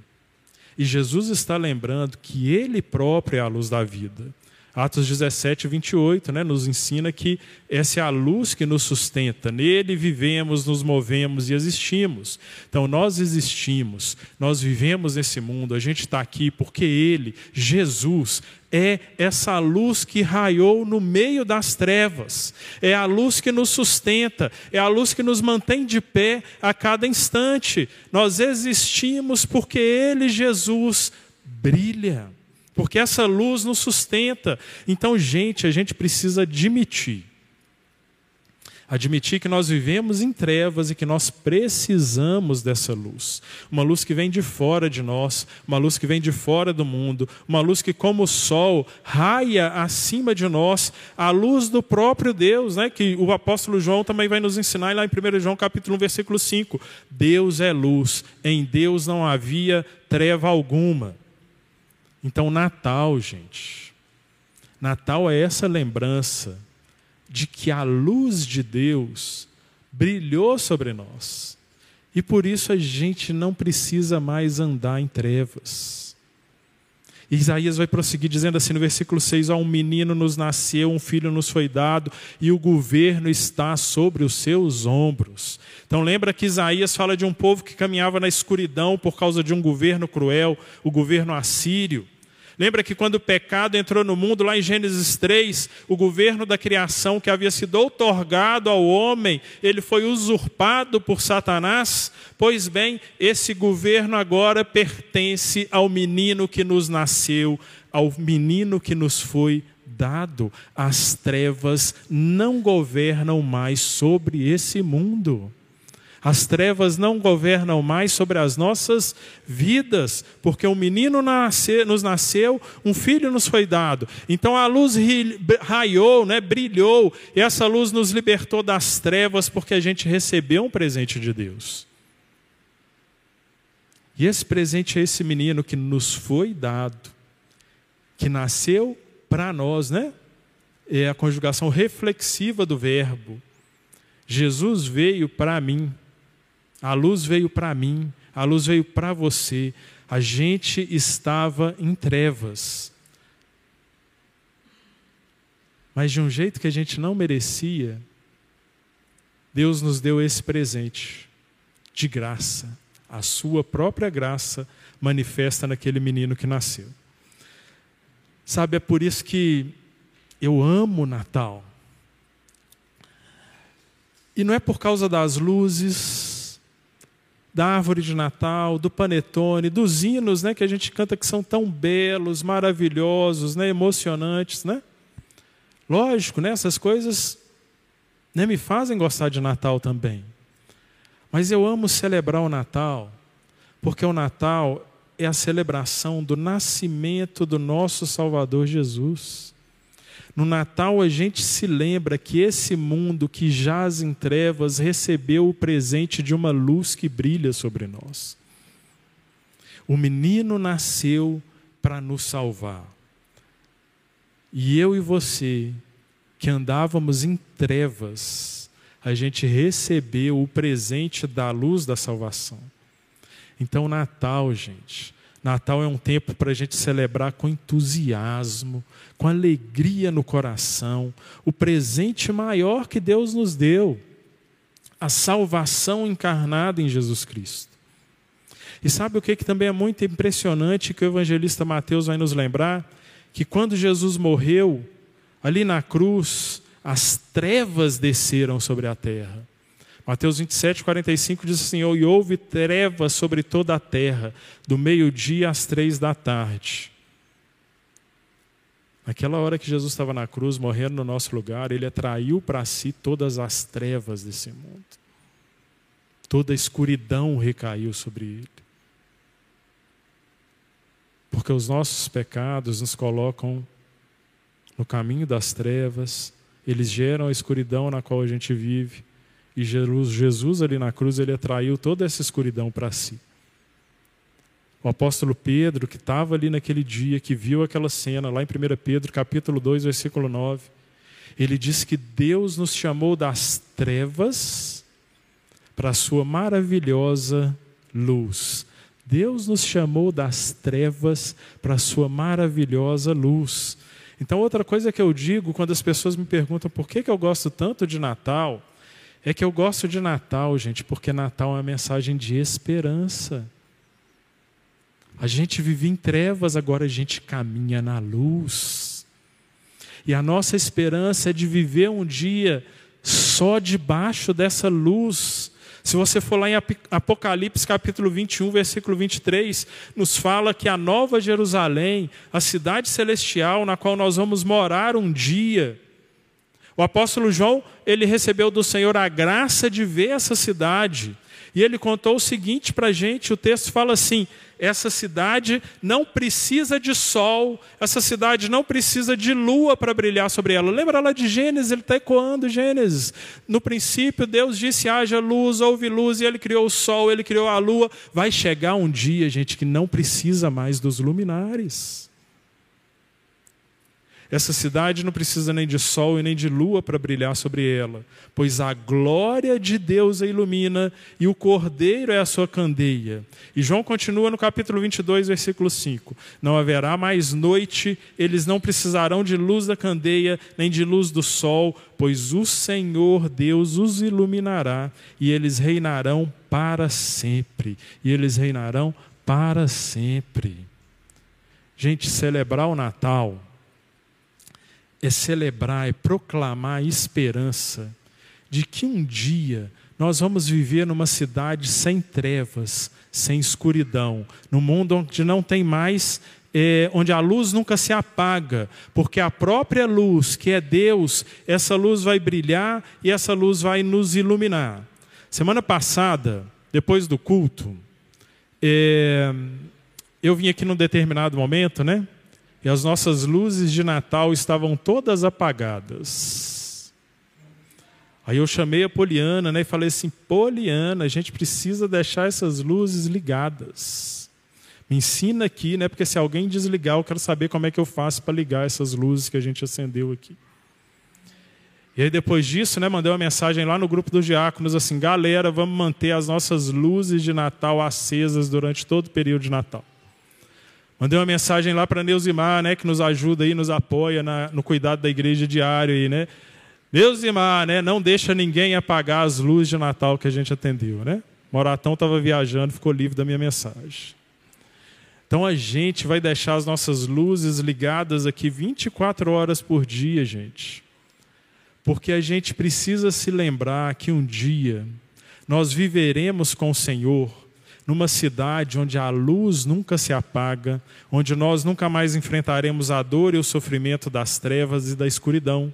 E Jesus está lembrando que Ele próprio é a luz da vida. Atos 17, 28, né, nos ensina que essa é a luz que nos sustenta. Nele vivemos, nos movemos e existimos. Então, nós existimos, nós vivemos nesse mundo, a gente está aqui porque Ele, Jesus, é essa luz que raiou no meio das trevas, é a luz que nos sustenta, é a luz que nos mantém de pé a cada instante. Nós existimos porque Ele, Jesus, brilha porque essa luz nos sustenta. Então, gente, a gente precisa admitir. Admitir que nós vivemos em trevas e que nós precisamos dessa luz. Uma luz que vem de fora de nós, uma luz que vem de fora do mundo, uma luz que, como o sol, raia acima de nós, a luz do próprio Deus, né? que o apóstolo João também vai nos ensinar lá em 1 João capítulo 1, versículo 5. Deus é luz, em Deus não havia treva alguma. Então, Natal, gente, Natal é essa lembrança de que a luz de Deus brilhou sobre nós. E por isso a gente não precisa mais andar em trevas. Isaías vai prosseguir dizendo assim no versículo 6: Ó, um menino nos nasceu, um filho nos foi dado, e o governo está sobre os seus ombros. Então lembra que Isaías fala de um povo que caminhava na escuridão por causa de um governo cruel, o governo assírio. Lembra que quando o pecado entrou no mundo, lá em Gênesis 3, o governo da criação que havia sido outorgado ao homem, ele foi usurpado por Satanás? Pois bem, esse governo agora pertence ao menino que nos nasceu, ao menino que nos foi dado. As trevas não governam mais sobre esse mundo. As trevas não governam mais sobre as nossas vidas, porque um menino nasce, nos nasceu, um filho nos foi dado. Então a luz raiou, né, brilhou, e essa luz nos libertou das trevas, porque a gente recebeu um presente de Deus. E esse presente é esse menino que nos foi dado, que nasceu para nós, né? É a conjugação reflexiva do verbo. Jesus veio para mim. A luz veio para mim, a luz veio para você. A gente estava em trevas. Mas de um jeito que a gente não merecia, Deus nos deu esse presente de graça. A sua própria graça manifesta naquele menino que nasceu. Sabe, é por isso que eu amo Natal. E não é por causa das luzes, da árvore de Natal, do panetone, dos hinos, né, que a gente canta que são tão belos, maravilhosos, né, emocionantes, né? Lógico, né, essas coisas né, me fazem gostar de Natal também. Mas eu amo celebrar o Natal, porque o Natal é a celebração do nascimento do nosso Salvador Jesus. No Natal a gente se lembra que esse mundo que jaz em trevas recebeu o presente de uma luz que brilha sobre nós. O menino nasceu para nos salvar. E eu e você, que andávamos em trevas, a gente recebeu o presente da luz da salvação. Então, Natal, gente, Natal é um tempo para a gente celebrar com entusiasmo, com alegria no coração, o presente maior que Deus nos deu, a salvação encarnada em Jesus Cristo. E sabe o que, que também é muito impressionante que o evangelista Mateus vai nos lembrar? Que quando Jesus morreu, ali na cruz, as trevas desceram sobre a terra. Mateus 27, 45 diz assim: E houve trevas sobre toda a terra, do meio-dia às três da tarde. Naquela hora que Jesus estava na cruz, morrendo no nosso lugar, ele atraiu para si todas as trevas desse mundo. Toda a escuridão recaiu sobre ele. Porque os nossos pecados nos colocam no caminho das trevas, eles geram a escuridão na qual a gente vive. E Jesus, ali na cruz, ele atraiu toda essa escuridão para si. O apóstolo Pedro, que estava ali naquele dia, que viu aquela cena, lá em 1 Pedro, capítulo 2, versículo 9, ele diz que Deus nos chamou das trevas para a sua maravilhosa luz. Deus nos chamou das trevas para a sua maravilhosa luz. Então, outra coisa que eu digo quando as pessoas me perguntam por que, que eu gosto tanto de Natal, é que eu gosto de Natal, gente, porque Natal é uma mensagem de esperança. A gente vive em trevas, agora a gente caminha na luz. E a nossa esperança é de viver um dia só debaixo dessa luz. Se você for lá em Apocalipse capítulo 21, versículo 23, nos fala que a nova Jerusalém, a cidade celestial na qual nós vamos morar um dia, o apóstolo João, ele recebeu do Senhor a graça de ver essa cidade. E ele contou o seguinte para a gente: o texto fala assim: essa cidade não precisa de sol, essa cidade não precisa de lua para brilhar sobre ela. Lembra lá de Gênesis? Ele está ecoando Gênesis. No princípio, Deus disse: haja luz, houve luz, e ele criou o sol, ele criou a lua. Vai chegar um dia, gente, que não precisa mais dos luminares. Essa cidade não precisa nem de sol e nem de lua para brilhar sobre ela, pois a glória de Deus a ilumina e o cordeiro é a sua candeia. E João continua no capítulo 22, versículo 5: Não haverá mais noite, eles não precisarão de luz da candeia, nem de luz do sol, pois o Senhor Deus os iluminará e eles reinarão para sempre. E eles reinarão para sempre. Gente, celebrar o Natal é celebrar, é proclamar a esperança de que um dia nós vamos viver numa cidade sem trevas, sem escuridão, num mundo onde não tem mais, é, onde a luz nunca se apaga, porque a própria luz, que é Deus, essa luz vai brilhar e essa luz vai nos iluminar. Semana passada, depois do culto, é, eu vim aqui num determinado momento, né? E as nossas luzes de Natal estavam todas apagadas. Aí eu chamei a Poliana né, e falei assim: Poliana, a gente precisa deixar essas luzes ligadas. Me ensina aqui, né, porque se alguém desligar, eu quero saber como é que eu faço para ligar essas luzes que a gente acendeu aqui. E aí depois disso, né, mandei uma mensagem lá no grupo dos diáconos assim: galera, vamos manter as nossas luzes de Natal acesas durante todo o período de Natal. Mandei uma mensagem lá para Neusimar, né, que nos ajuda aí, nos apoia na, no cuidado da igreja diário aí, né? Neusimar, né, não deixa ninguém apagar as luzes de Natal que a gente atendeu, né? Moratão estava viajando, ficou livre da minha mensagem. Então a gente vai deixar as nossas luzes ligadas aqui 24 horas por dia, gente. Porque a gente precisa se lembrar que um dia nós viveremos com o Senhor numa cidade onde a luz nunca se apaga, onde nós nunca mais enfrentaremos a dor e o sofrimento das trevas e da escuridão.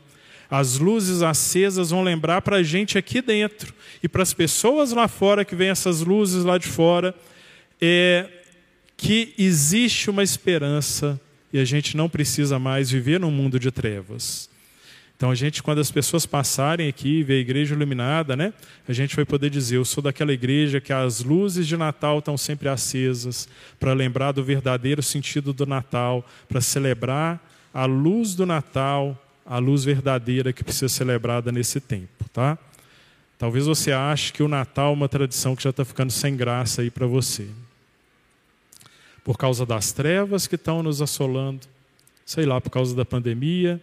As luzes acesas vão lembrar para a gente aqui dentro e para as pessoas lá fora que vêm essas luzes lá de fora, é que existe uma esperança e a gente não precisa mais viver num mundo de trevas. Então a gente, quando as pessoas passarem aqui e ver a igreja iluminada, né, a gente vai poder dizer: eu sou daquela igreja que as luzes de Natal estão sempre acesas para lembrar do verdadeiro sentido do Natal, para celebrar a luz do Natal, a luz verdadeira que precisa ser celebrada nesse tempo, tá? Talvez você ache que o Natal é uma tradição que já está ficando sem graça aí para você, por causa das trevas que estão nos assolando, sei lá, por causa da pandemia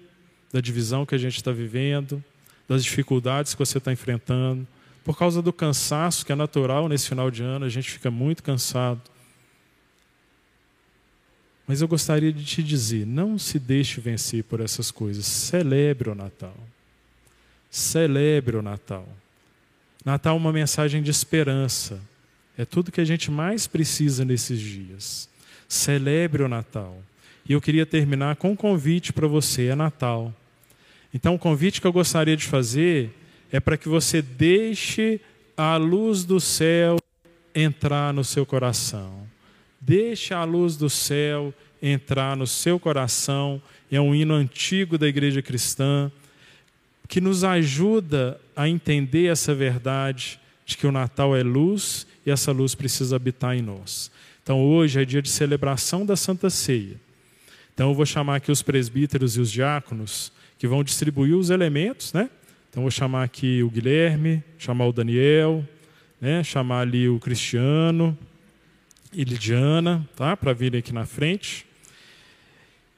da divisão que a gente está vivendo, das dificuldades que você está enfrentando, por causa do cansaço que é natural nesse final de ano, a gente fica muito cansado. Mas eu gostaria de te dizer: não se deixe vencer por essas coisas. Celebre o Natal. Celebre o Natal. Natal é uma mensagem de esperança. É tudo que a gente mais precisa nesses dias. Celebre o Natal. E eu queria terminar com um convite para você: é Natal. Então, o convite que eu gostaria de fazer é para que você deixe a luz do céu entrar no seu coração. Deixe a luz do céu entrar no seu coração. É um hino antigo da igreja cristã que nos ajuda a entender essa verdade de que o Natal é luz e essa luz precisa habitar em nós. Então hoje é dia de celebração da Santa Ceia. Então eu vou chamar aqui os presbíteros e os diáconos que vão distribuir os elementos, né? Então vou chamar aqui o Guilherme, chamar o Daniel, né? Chamar ali o Cristiano e Lidiana, tá? Para virem aqui na frente.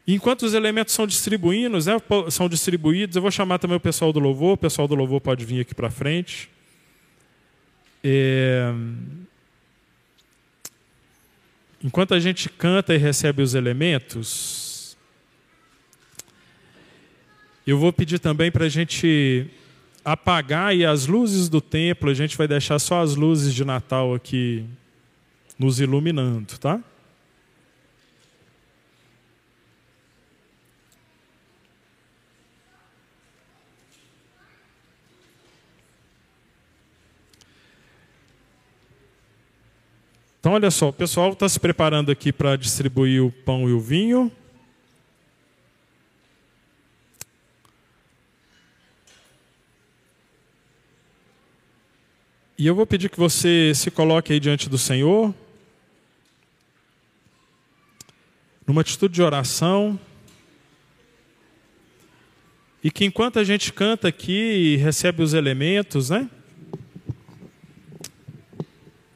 Enquanto os elementos são distribuídos, né, são distribuídos, eu vou chamar também o pessoal do louvor. O pessoal do louvor pode vir aqui para frente. É... Enquanto a gente canta e recebe os elementos, eu vou pedir também para a gente apagar e as luzes do templo. A gente vai deixar só as luzes de Natal aqui nos iluminando, tá? Então, olha só, o pessoal está se preparando aqui para distribuir o pão e o vinho. E eu vou pedir que você se coloque aí diante do Senhor, numa atitude de oração, e que enquanto a gente canta aqui e recebe os elementos, né?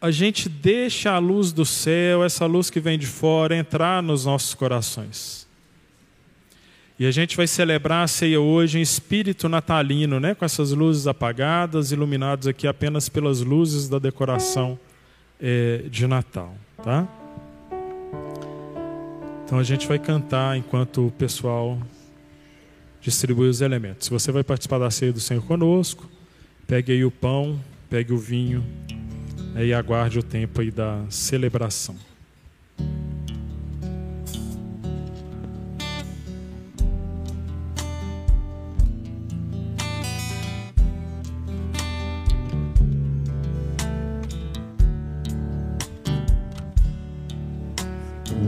a gente deixa a luz do céu, essa luz que vem de fora, entrar nos nossos corações. E a gente vai celebrar a ceia hoje em espírito natalino, né? com essas luzes apagadas, iluminados aqui apenas pelas luzes da decoração é, de Natal. Tá? Então a gente vai cantar enquanto o pessoal distribui os elementos. Se você vai participar da ceia do Senhor conosco, pegue aí o pão, pegue o vinho né, e aguarde o tempo aí da celebração.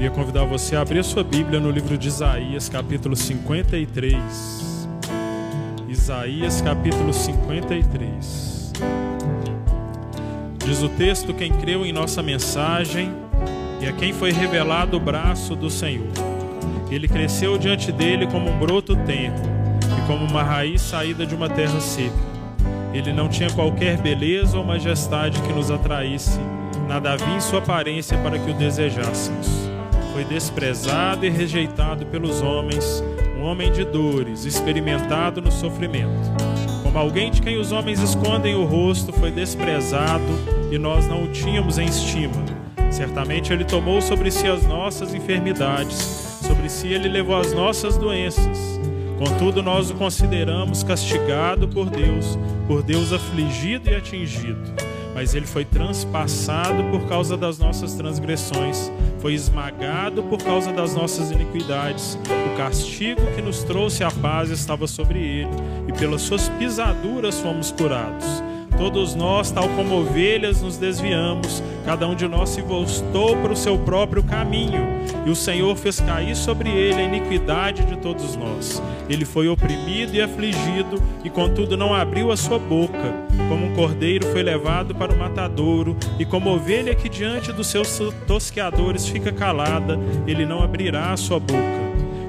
Queria convidar você a abrir sua Bíblia no livro de Isaías, capítulo 53. Isaías, capítulo 53. Diz o texto: Quem creu em nossa mensagem e a quem foi revelado o braço do Senhor. Ele cresceu diante dele como um broto tenro e como uma raiz saída de uma terra seca. Ele não tinha qualquer beleza ou majestade que nos atraísse, nada havia em sua aparência para que o desejássemos foi desprezado e rejeitado pelos homens, um homem de dores, experimentado no sofrimento. Como alguém de quem os homens escondem o rosto, foi desprezado e nós não o tínhamos em estima. Certamente ele tomou sobre si as nossas enfermidades, sobre si ele levou as nossas doenças. Contudo, nós o consideramos castigado por Deus, por Deus afligido e atingido. Mas ele foi transpassado por causa das nossas transgressões foi esmagado por causa das nossas iniquidades. O castigo que nos trouxe a paz estava sobre ele, e pelas suas pisaduras fomos curados. Todos nós, tal como ovelhas, nos desviamos, cada um de nós se voltou para o seu próprio caminho, e o Senhor fez cair sobre ele a iniquidade de todos nós. Ele foi oprimido e afligido, e contudo não abriu a sua boca. Como um cordeiro foi levado para o matadouro, e como ovelha que diante dos seus tosqueadores fica calada, ele não abrirá a sua boca.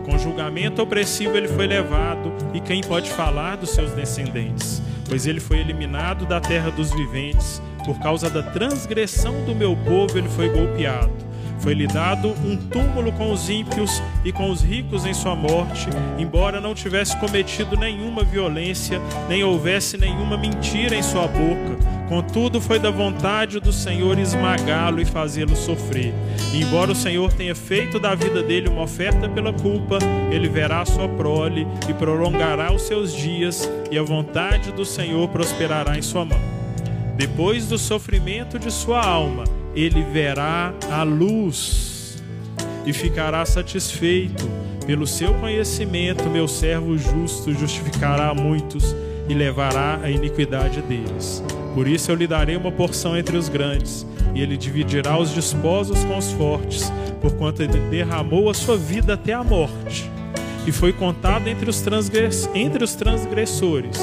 Com julgamento opressivo ele foi levado, e quem pode falar dos seus descendentes? Pois ele foi eliminado da terra dos viventes, por causa da transgressão do meu povo ele foi golpeado. Foi-lhe dado um túmulo com os ímpios e com os ricos em sua morte, embora não tivesse cometido nenhuma violência, nem houvesse nenhuma mentira em sua boca. Contudo, foi da vontade do Senhor esmagá-lo e fazê-lo sofrer. E embora o Senhor tenha feito da vida dele uma oferta pela culpa, ele verá a sua prole e prolongará os seus dias, e a vontade do Senhor prosperará em sua mão. Depois do sofrimento de sua alma, ele verá a luz e ficará satisfeito. Pelo seu conhecimento, meu servo justo justificará muitos e levará a iniquidade deles. Por isso eu lhe darei uma porção entre os grandes, e ele dividirá os desposos com os fortes, porquanto ele derramou a sua vida até a morte, e foi contado entre os, transgress... entre os transgressores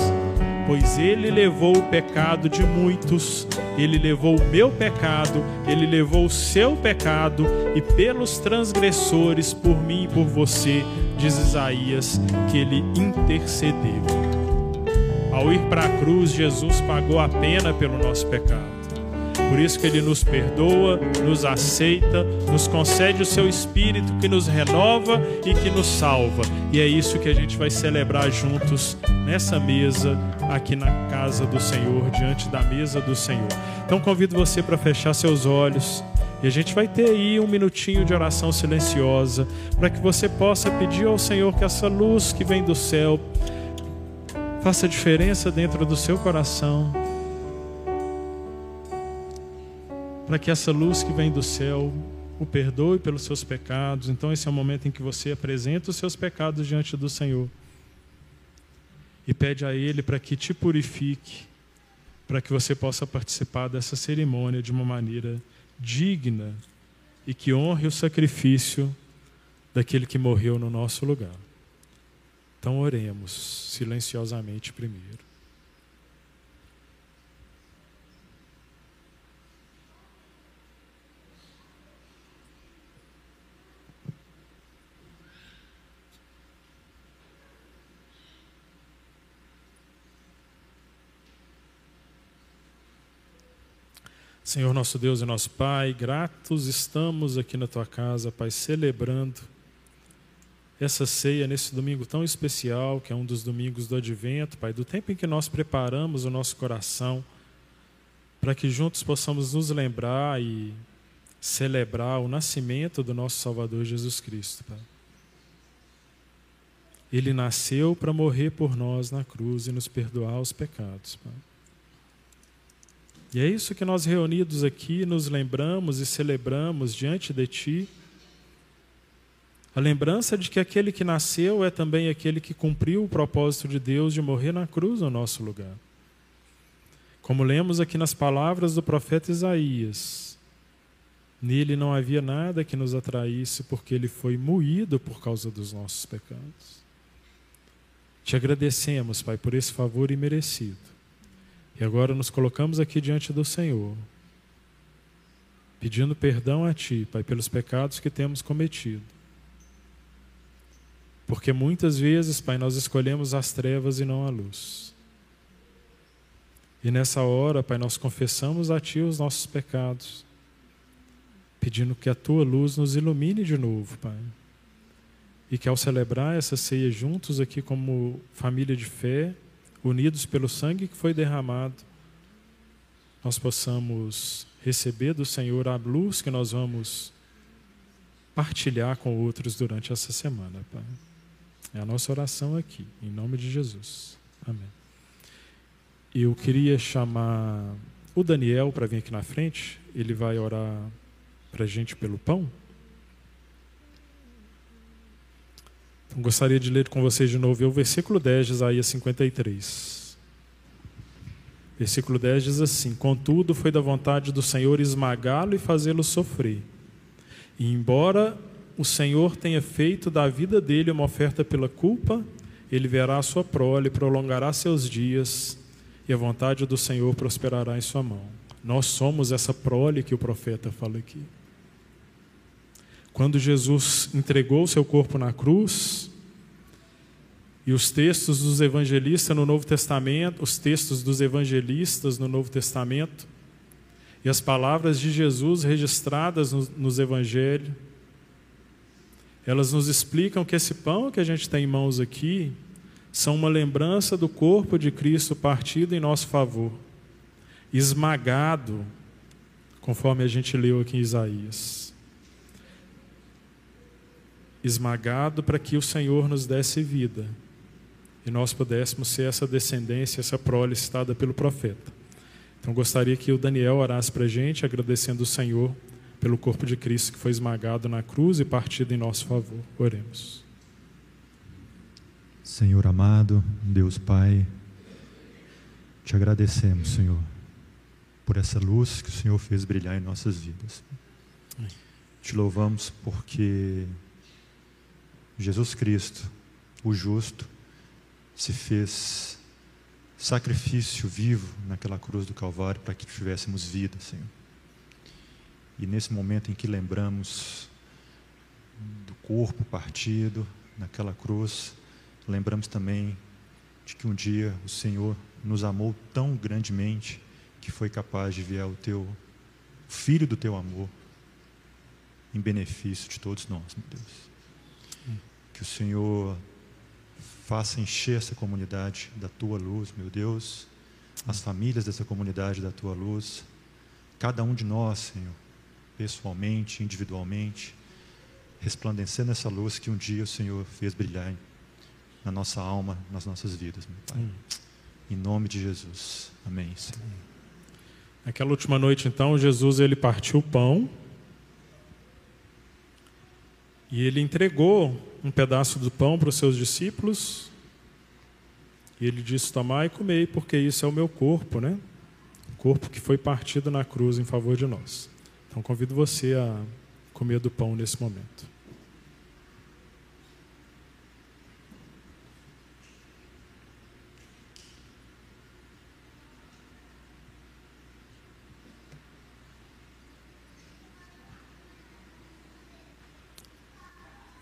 pois ele levou o pecado de muitos, ele levou o meu pecado, ele levou o seu pecado, e pelos transgressores, por mim e por você, diz Isaías, que ele intercedeu. Ao ir para a cruz, Jesus pagou a pena pelo nosso pecado. Por isso que ele nos perdoa, nos aceita, nos concede o seu espírito que nos renova e que nos salva. E é isso que a gente vai celebrar juntos nessa mesa aqui na casa do Senhor, diante da mesa do Senhor. Então convido você para fechar seus olhos. E a gente vai ter aí um minutinho de oração silenciosa para que você possa pedir ao Senhor que essa luz que vem do céu faça diferença dentro do seu coração. Para que essa luz que vem do céu o perdoe pelos seus pecados. Então, esse é o momento em que você apresenta os seus pecados diante do Senhor e pede a Ele para que te purifique, para que você possa participar dessa cerimônia de uma maneira digna e que honre o sacrifício daquele que morreu no nosso lugar. Então, oremos silenciosamente primeiro. Senhor nosso Deus e nosso Pai, gratos estamos aqui na tua casa, Pai, celebrando essa ceia nesse domingo tão especial, que é um dos domingos do advento, Pai, do tempo em que nós preparamos o nosso coração para que juntos possamos nos lembrar e celebrar o nascimento do nosso Salvador Jesus Cristo, Pai. Ele nasceu para morrer por nós na cruz e nos perdoar os pecados, Pai. E é isso que nós reunidos aqui nos lembramos e celebramos diante de Ti. A lembrança de que aquele que nasceu é também aquele que cumpriu o propósito de Deus de morrer na cruz no nosso lugar. Como lemos aqui nas palavras do profeta Isaías, Nele não havia nada que nos atraísse, porque ele foi moído por causa dos nossos pecados. Te agradecemos, Pai, por esse favor imerecido. E agora nos colocamos aqui diante do Senhor, pedindo perdão a Ti, Pai, pelos pecados que temos cometido. Porque muitas vezes, Pai, nós escolhemos as trevas e não a luz. E nessa hora, Pai, nós confessamos a Ti os nossos pecados pedindo que a tua luz nos ilumine de novo, Pai. E que ao celebrar essa ceia juntos aqui como família de fé, unidos pelo sangue que foi derramado, nós possamos receber do Senhor a luz que nós vamos partilhar com outros durante essa semana, Pai. É a nossa oração aqui, em nome de Jesus. Amém. Eu queria chamar o Daniel para vir aqui na frente, ele vai orar para a gente pelo pão? Então, gostaria de ler com vocês de novo o versículo 10 de Isaías 53. Versículo 10 diz assim: Contudo, foi da vontade do Senhor esmagá-lo e fazê-lo sofrer. E embora o Senhor tenha feito da vida dele uma oferta pela culpa, ele verá a sua prole, prolongará seus dias, e a vontade do Senhor prosperará em sua mão. Nós somos essa prole que o profeta fala aqui. Quando Jesus entregou o seu corpo na cruz, e os textos dos evangelistas no Novo Testamento, os textos dos evangelistas no Novo Testamento, e as palavras de Jesus registradas nos, nos evangelhos, elas nos explicam que esse pão que a gente tem em mãos aqui são uma lembrança do corpo de Cristo partido em nosso favor, esmagado, conforme a gente leu aqui em Isaías esmagado para que o Senhor nos desse vida e nós pudéssemos ser essa descendência, essa prole citada pelo profeta. Então gostaria que o Daniel orasse para a gente, agradecendo o Senhor pelo corpo de Cristo que foi esmagado na cruz e partido em nosso favor. Oremos. Senhor amado, Deus Pai, te agradecemos, Senhor, por essa luz que o Senhor fez brilhar em nossas vidas. Te louvamos porque Jesus Cristo, o justo, se fez sacrifício vivo naquela cruz do Calvário para que tivéssemos vida, Senhor. E nesse momento em que lembramos do corpo partido naquela cruz, lembramos também de que um dia o Senhor nos amou tão grandemente que foi capaz de enviar o teu filho do teu amor em benefício de todos nós, meu Deus. Que o Senhor faça encher essa comunidade da tua luz, meu Deus, as famílias dessa comunidade da tua luz, cada um de nós, Senhor, pessoalmente, individualmente, resplandecendo essa luz que um dia o Senhor fez brilhar na nossa alma, nas nossas vidas, meu Pai. Hum. Em nome de Jesus. Amém. Senhor. Aquela última noite, então, Jesus ele partiu o pão e ele entregou um pedaço do pão para os seus discípulos. E ele disse: Tomai e comei, porque isso é o meu corpo, né? O corpo que foi partido na cruz em favor de nós. Então convido você a comer do pão nesse momento.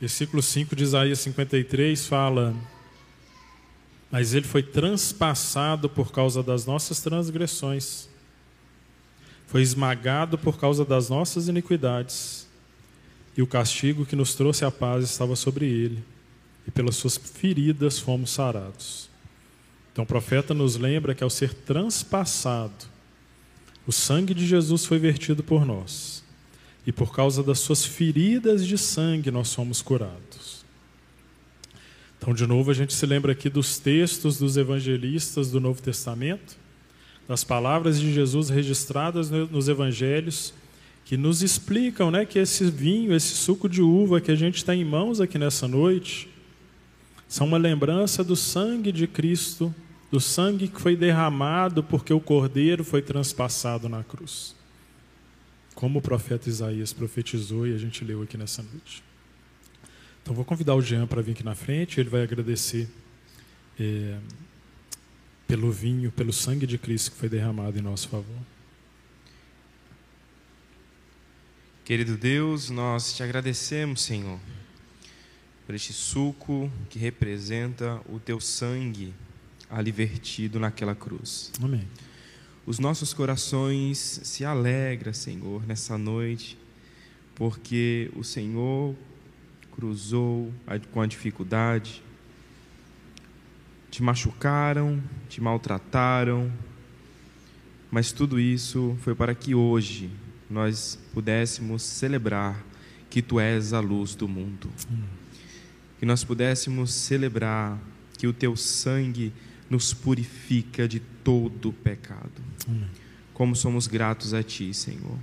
Versículo 5 de Isaías 53 fala: Mas ele foi transpassado por causa das nossas transgressões, foi esmagado por causa das nossas iniquidades, e o castigo que nos trouxe a paz estava sobre ele, e pelas suas feridas fomos sarados. Então o profeta nos lembra que ao ser transpassado, o sangue de Jesus foi vertido por nós e por causa das suas feridas de sangue nós somos curados. Então, de novo, a gente se lembra aqui dos textos dos evangelistas do Novo Testamento, das palavras de Jesus registradas nos evangelhos, que nos explicam né, que esse vinho, esse suco de uva que a gente tem em mãos aqui nessa noite, são uma lembrança do sangue de Cristo, do sangue que foi derramado porque o cordeiro foi transpassado na cruz. Como o profeta Isaías profetizou e a gente leu aqui nessa noite. Então vou convidar o Jean para vir aqui na frente, ele vai agradecer é, pelo vinho, pelo sangue de Cristo que foi derramado em nosso favor. Querido Deus, nós te agradecemos, Senhor, por este suco que representa o teu sangue ali vertido naquela cruz. Amém. Os nossos corações se alegram, Senhor, nessa noite, porque o Senhor cruzou com a dificuldade. Te machucaram, te maltrataram, mas tudo isso foi para que hoje nós pudéssemos celebrar que tu és a luz do mundo. Que nós pudéssemos celebrar que o teu sangue nos purifica de todo pecado. Amém. Como somos gratos a Ti, Senhor.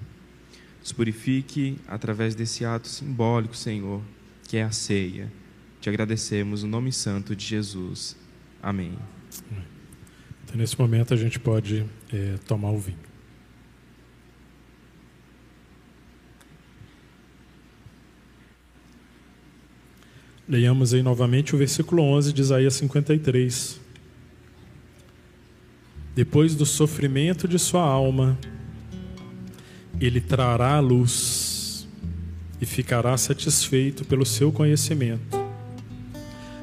Nos purifique através desse ato simbólico, Senhor, que é a ceia. Te agradecemos no nome santo de Jesus. Amém. Então, nesse momento, a gente pode é, tomar o vinho. Leiamos aí novamente o versículo 11 de Isaías 53. Depois do sofrimento de sua alma, ele trará a luz e ficará satisfeito pelo seu conhecimento.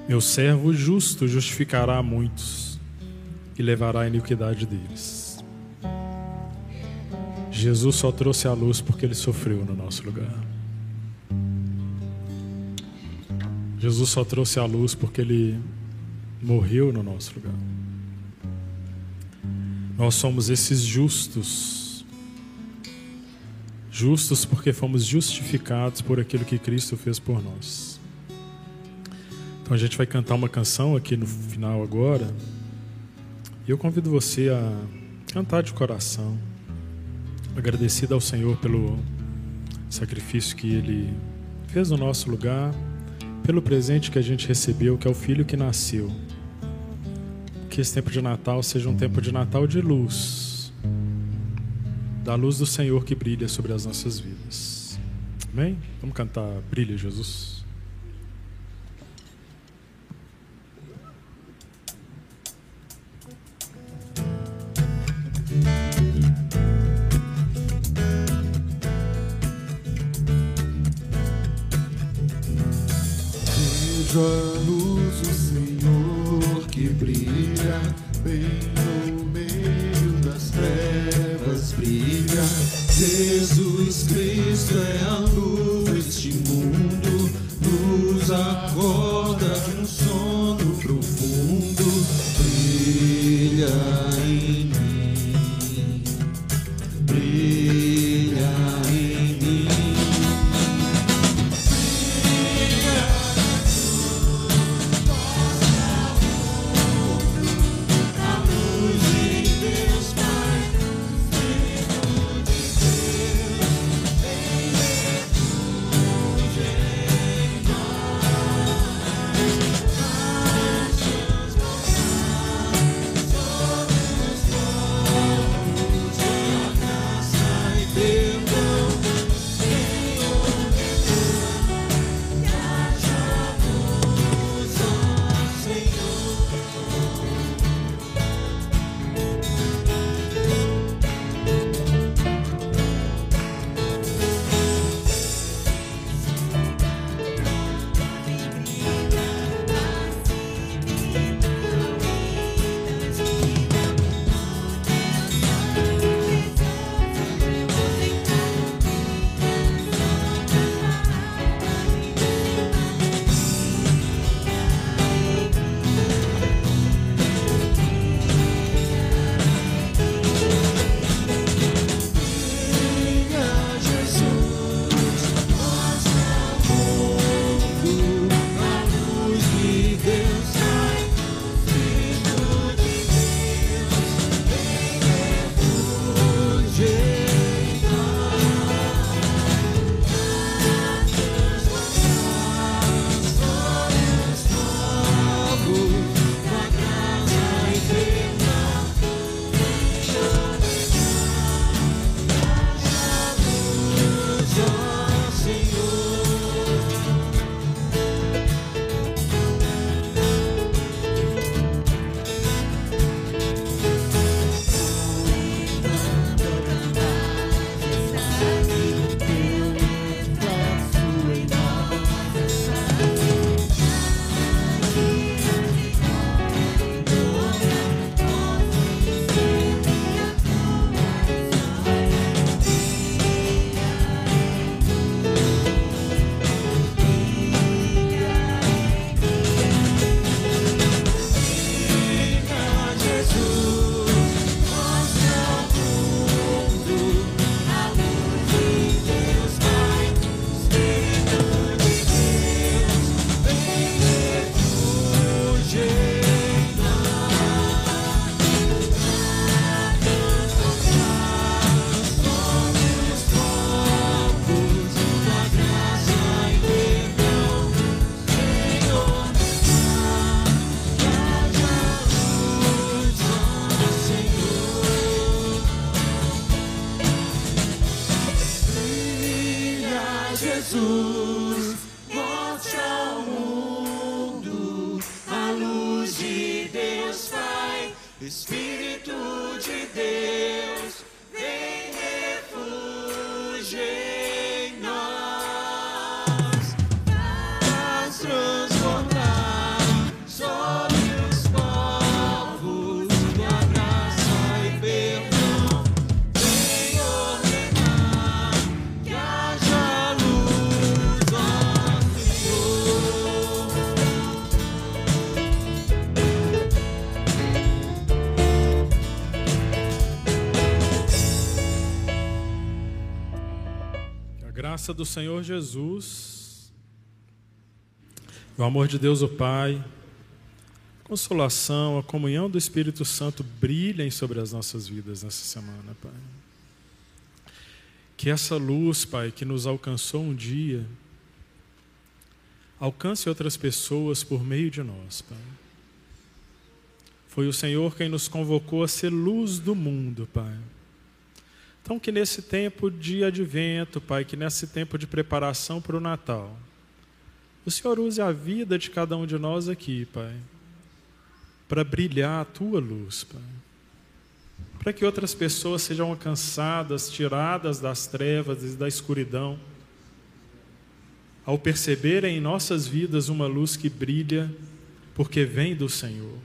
Meu servo justo justificará a muitos e levará a iniquidade deles. Jesus só trouxe a luz porque ele sofreu no nosso lugar. Jesus só trouxe a luz porque ele morreu no nosso lugar. Nós somos esses justos. Justos porque fomos justificados por aquilo que Cristo fez por nós. Então a gente vai cantar uma canção aqui no final agora. E eu convido você a cantar de coração, agradecido ao Senhor pelo sacrifício que Ele fez no nosso lugar, pelo presente que a gente recebeu, que é o Filho que nasceu que esse tempo de Natal seja um tempo de Natal de luz, da luz do Senhor que brilha sobre as nossas vidas. Amém? Vamos cantar Brilha Jesus. Vejo Cristo é a luz deste mundo, nos acorda de um sono profundo. Brilha graça do Senhor Jesus, o amor de Deus o Pai, a consolação, a comunhão do Espírito Santo brilhem sobre as nossas vidas nessa semana, Pai. Que essa luz, Pai, que nos alcançou um dia, alcance outras pessoas por meio de nós, Pai. Foi o Senhor quem nos convocou a ser luz do mundo, Pai. Então, que nesse tempo de advento, Pai, que nesse tempo de preparação para o Natal, o Senhor use a vida de cada um de nós aqui, Pai, para brilhar a tua luz, Pai. Para que outras pessoas sejam alcançadas, tiradas das trevas e da escuridão, ao perceberem em nossas vidas uma luz que brilha, porque vem do Senhor.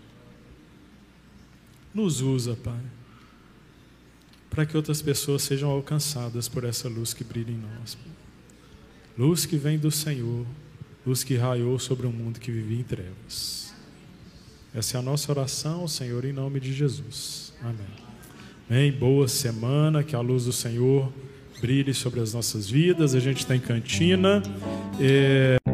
Nos usa, Pai para que outras pessoas sejam alcançadas por essa luz que brilha em nós. Luz que vem do Senhor, luz que raiou sobre um mundo que vivia em trevas. Essa é a nossa oração, Senhor, em nome de Jesus. Amém. Bem, boa semana, que a luz do Senhor brilhe sobre as nossas vidas. A gente está em cantina. É...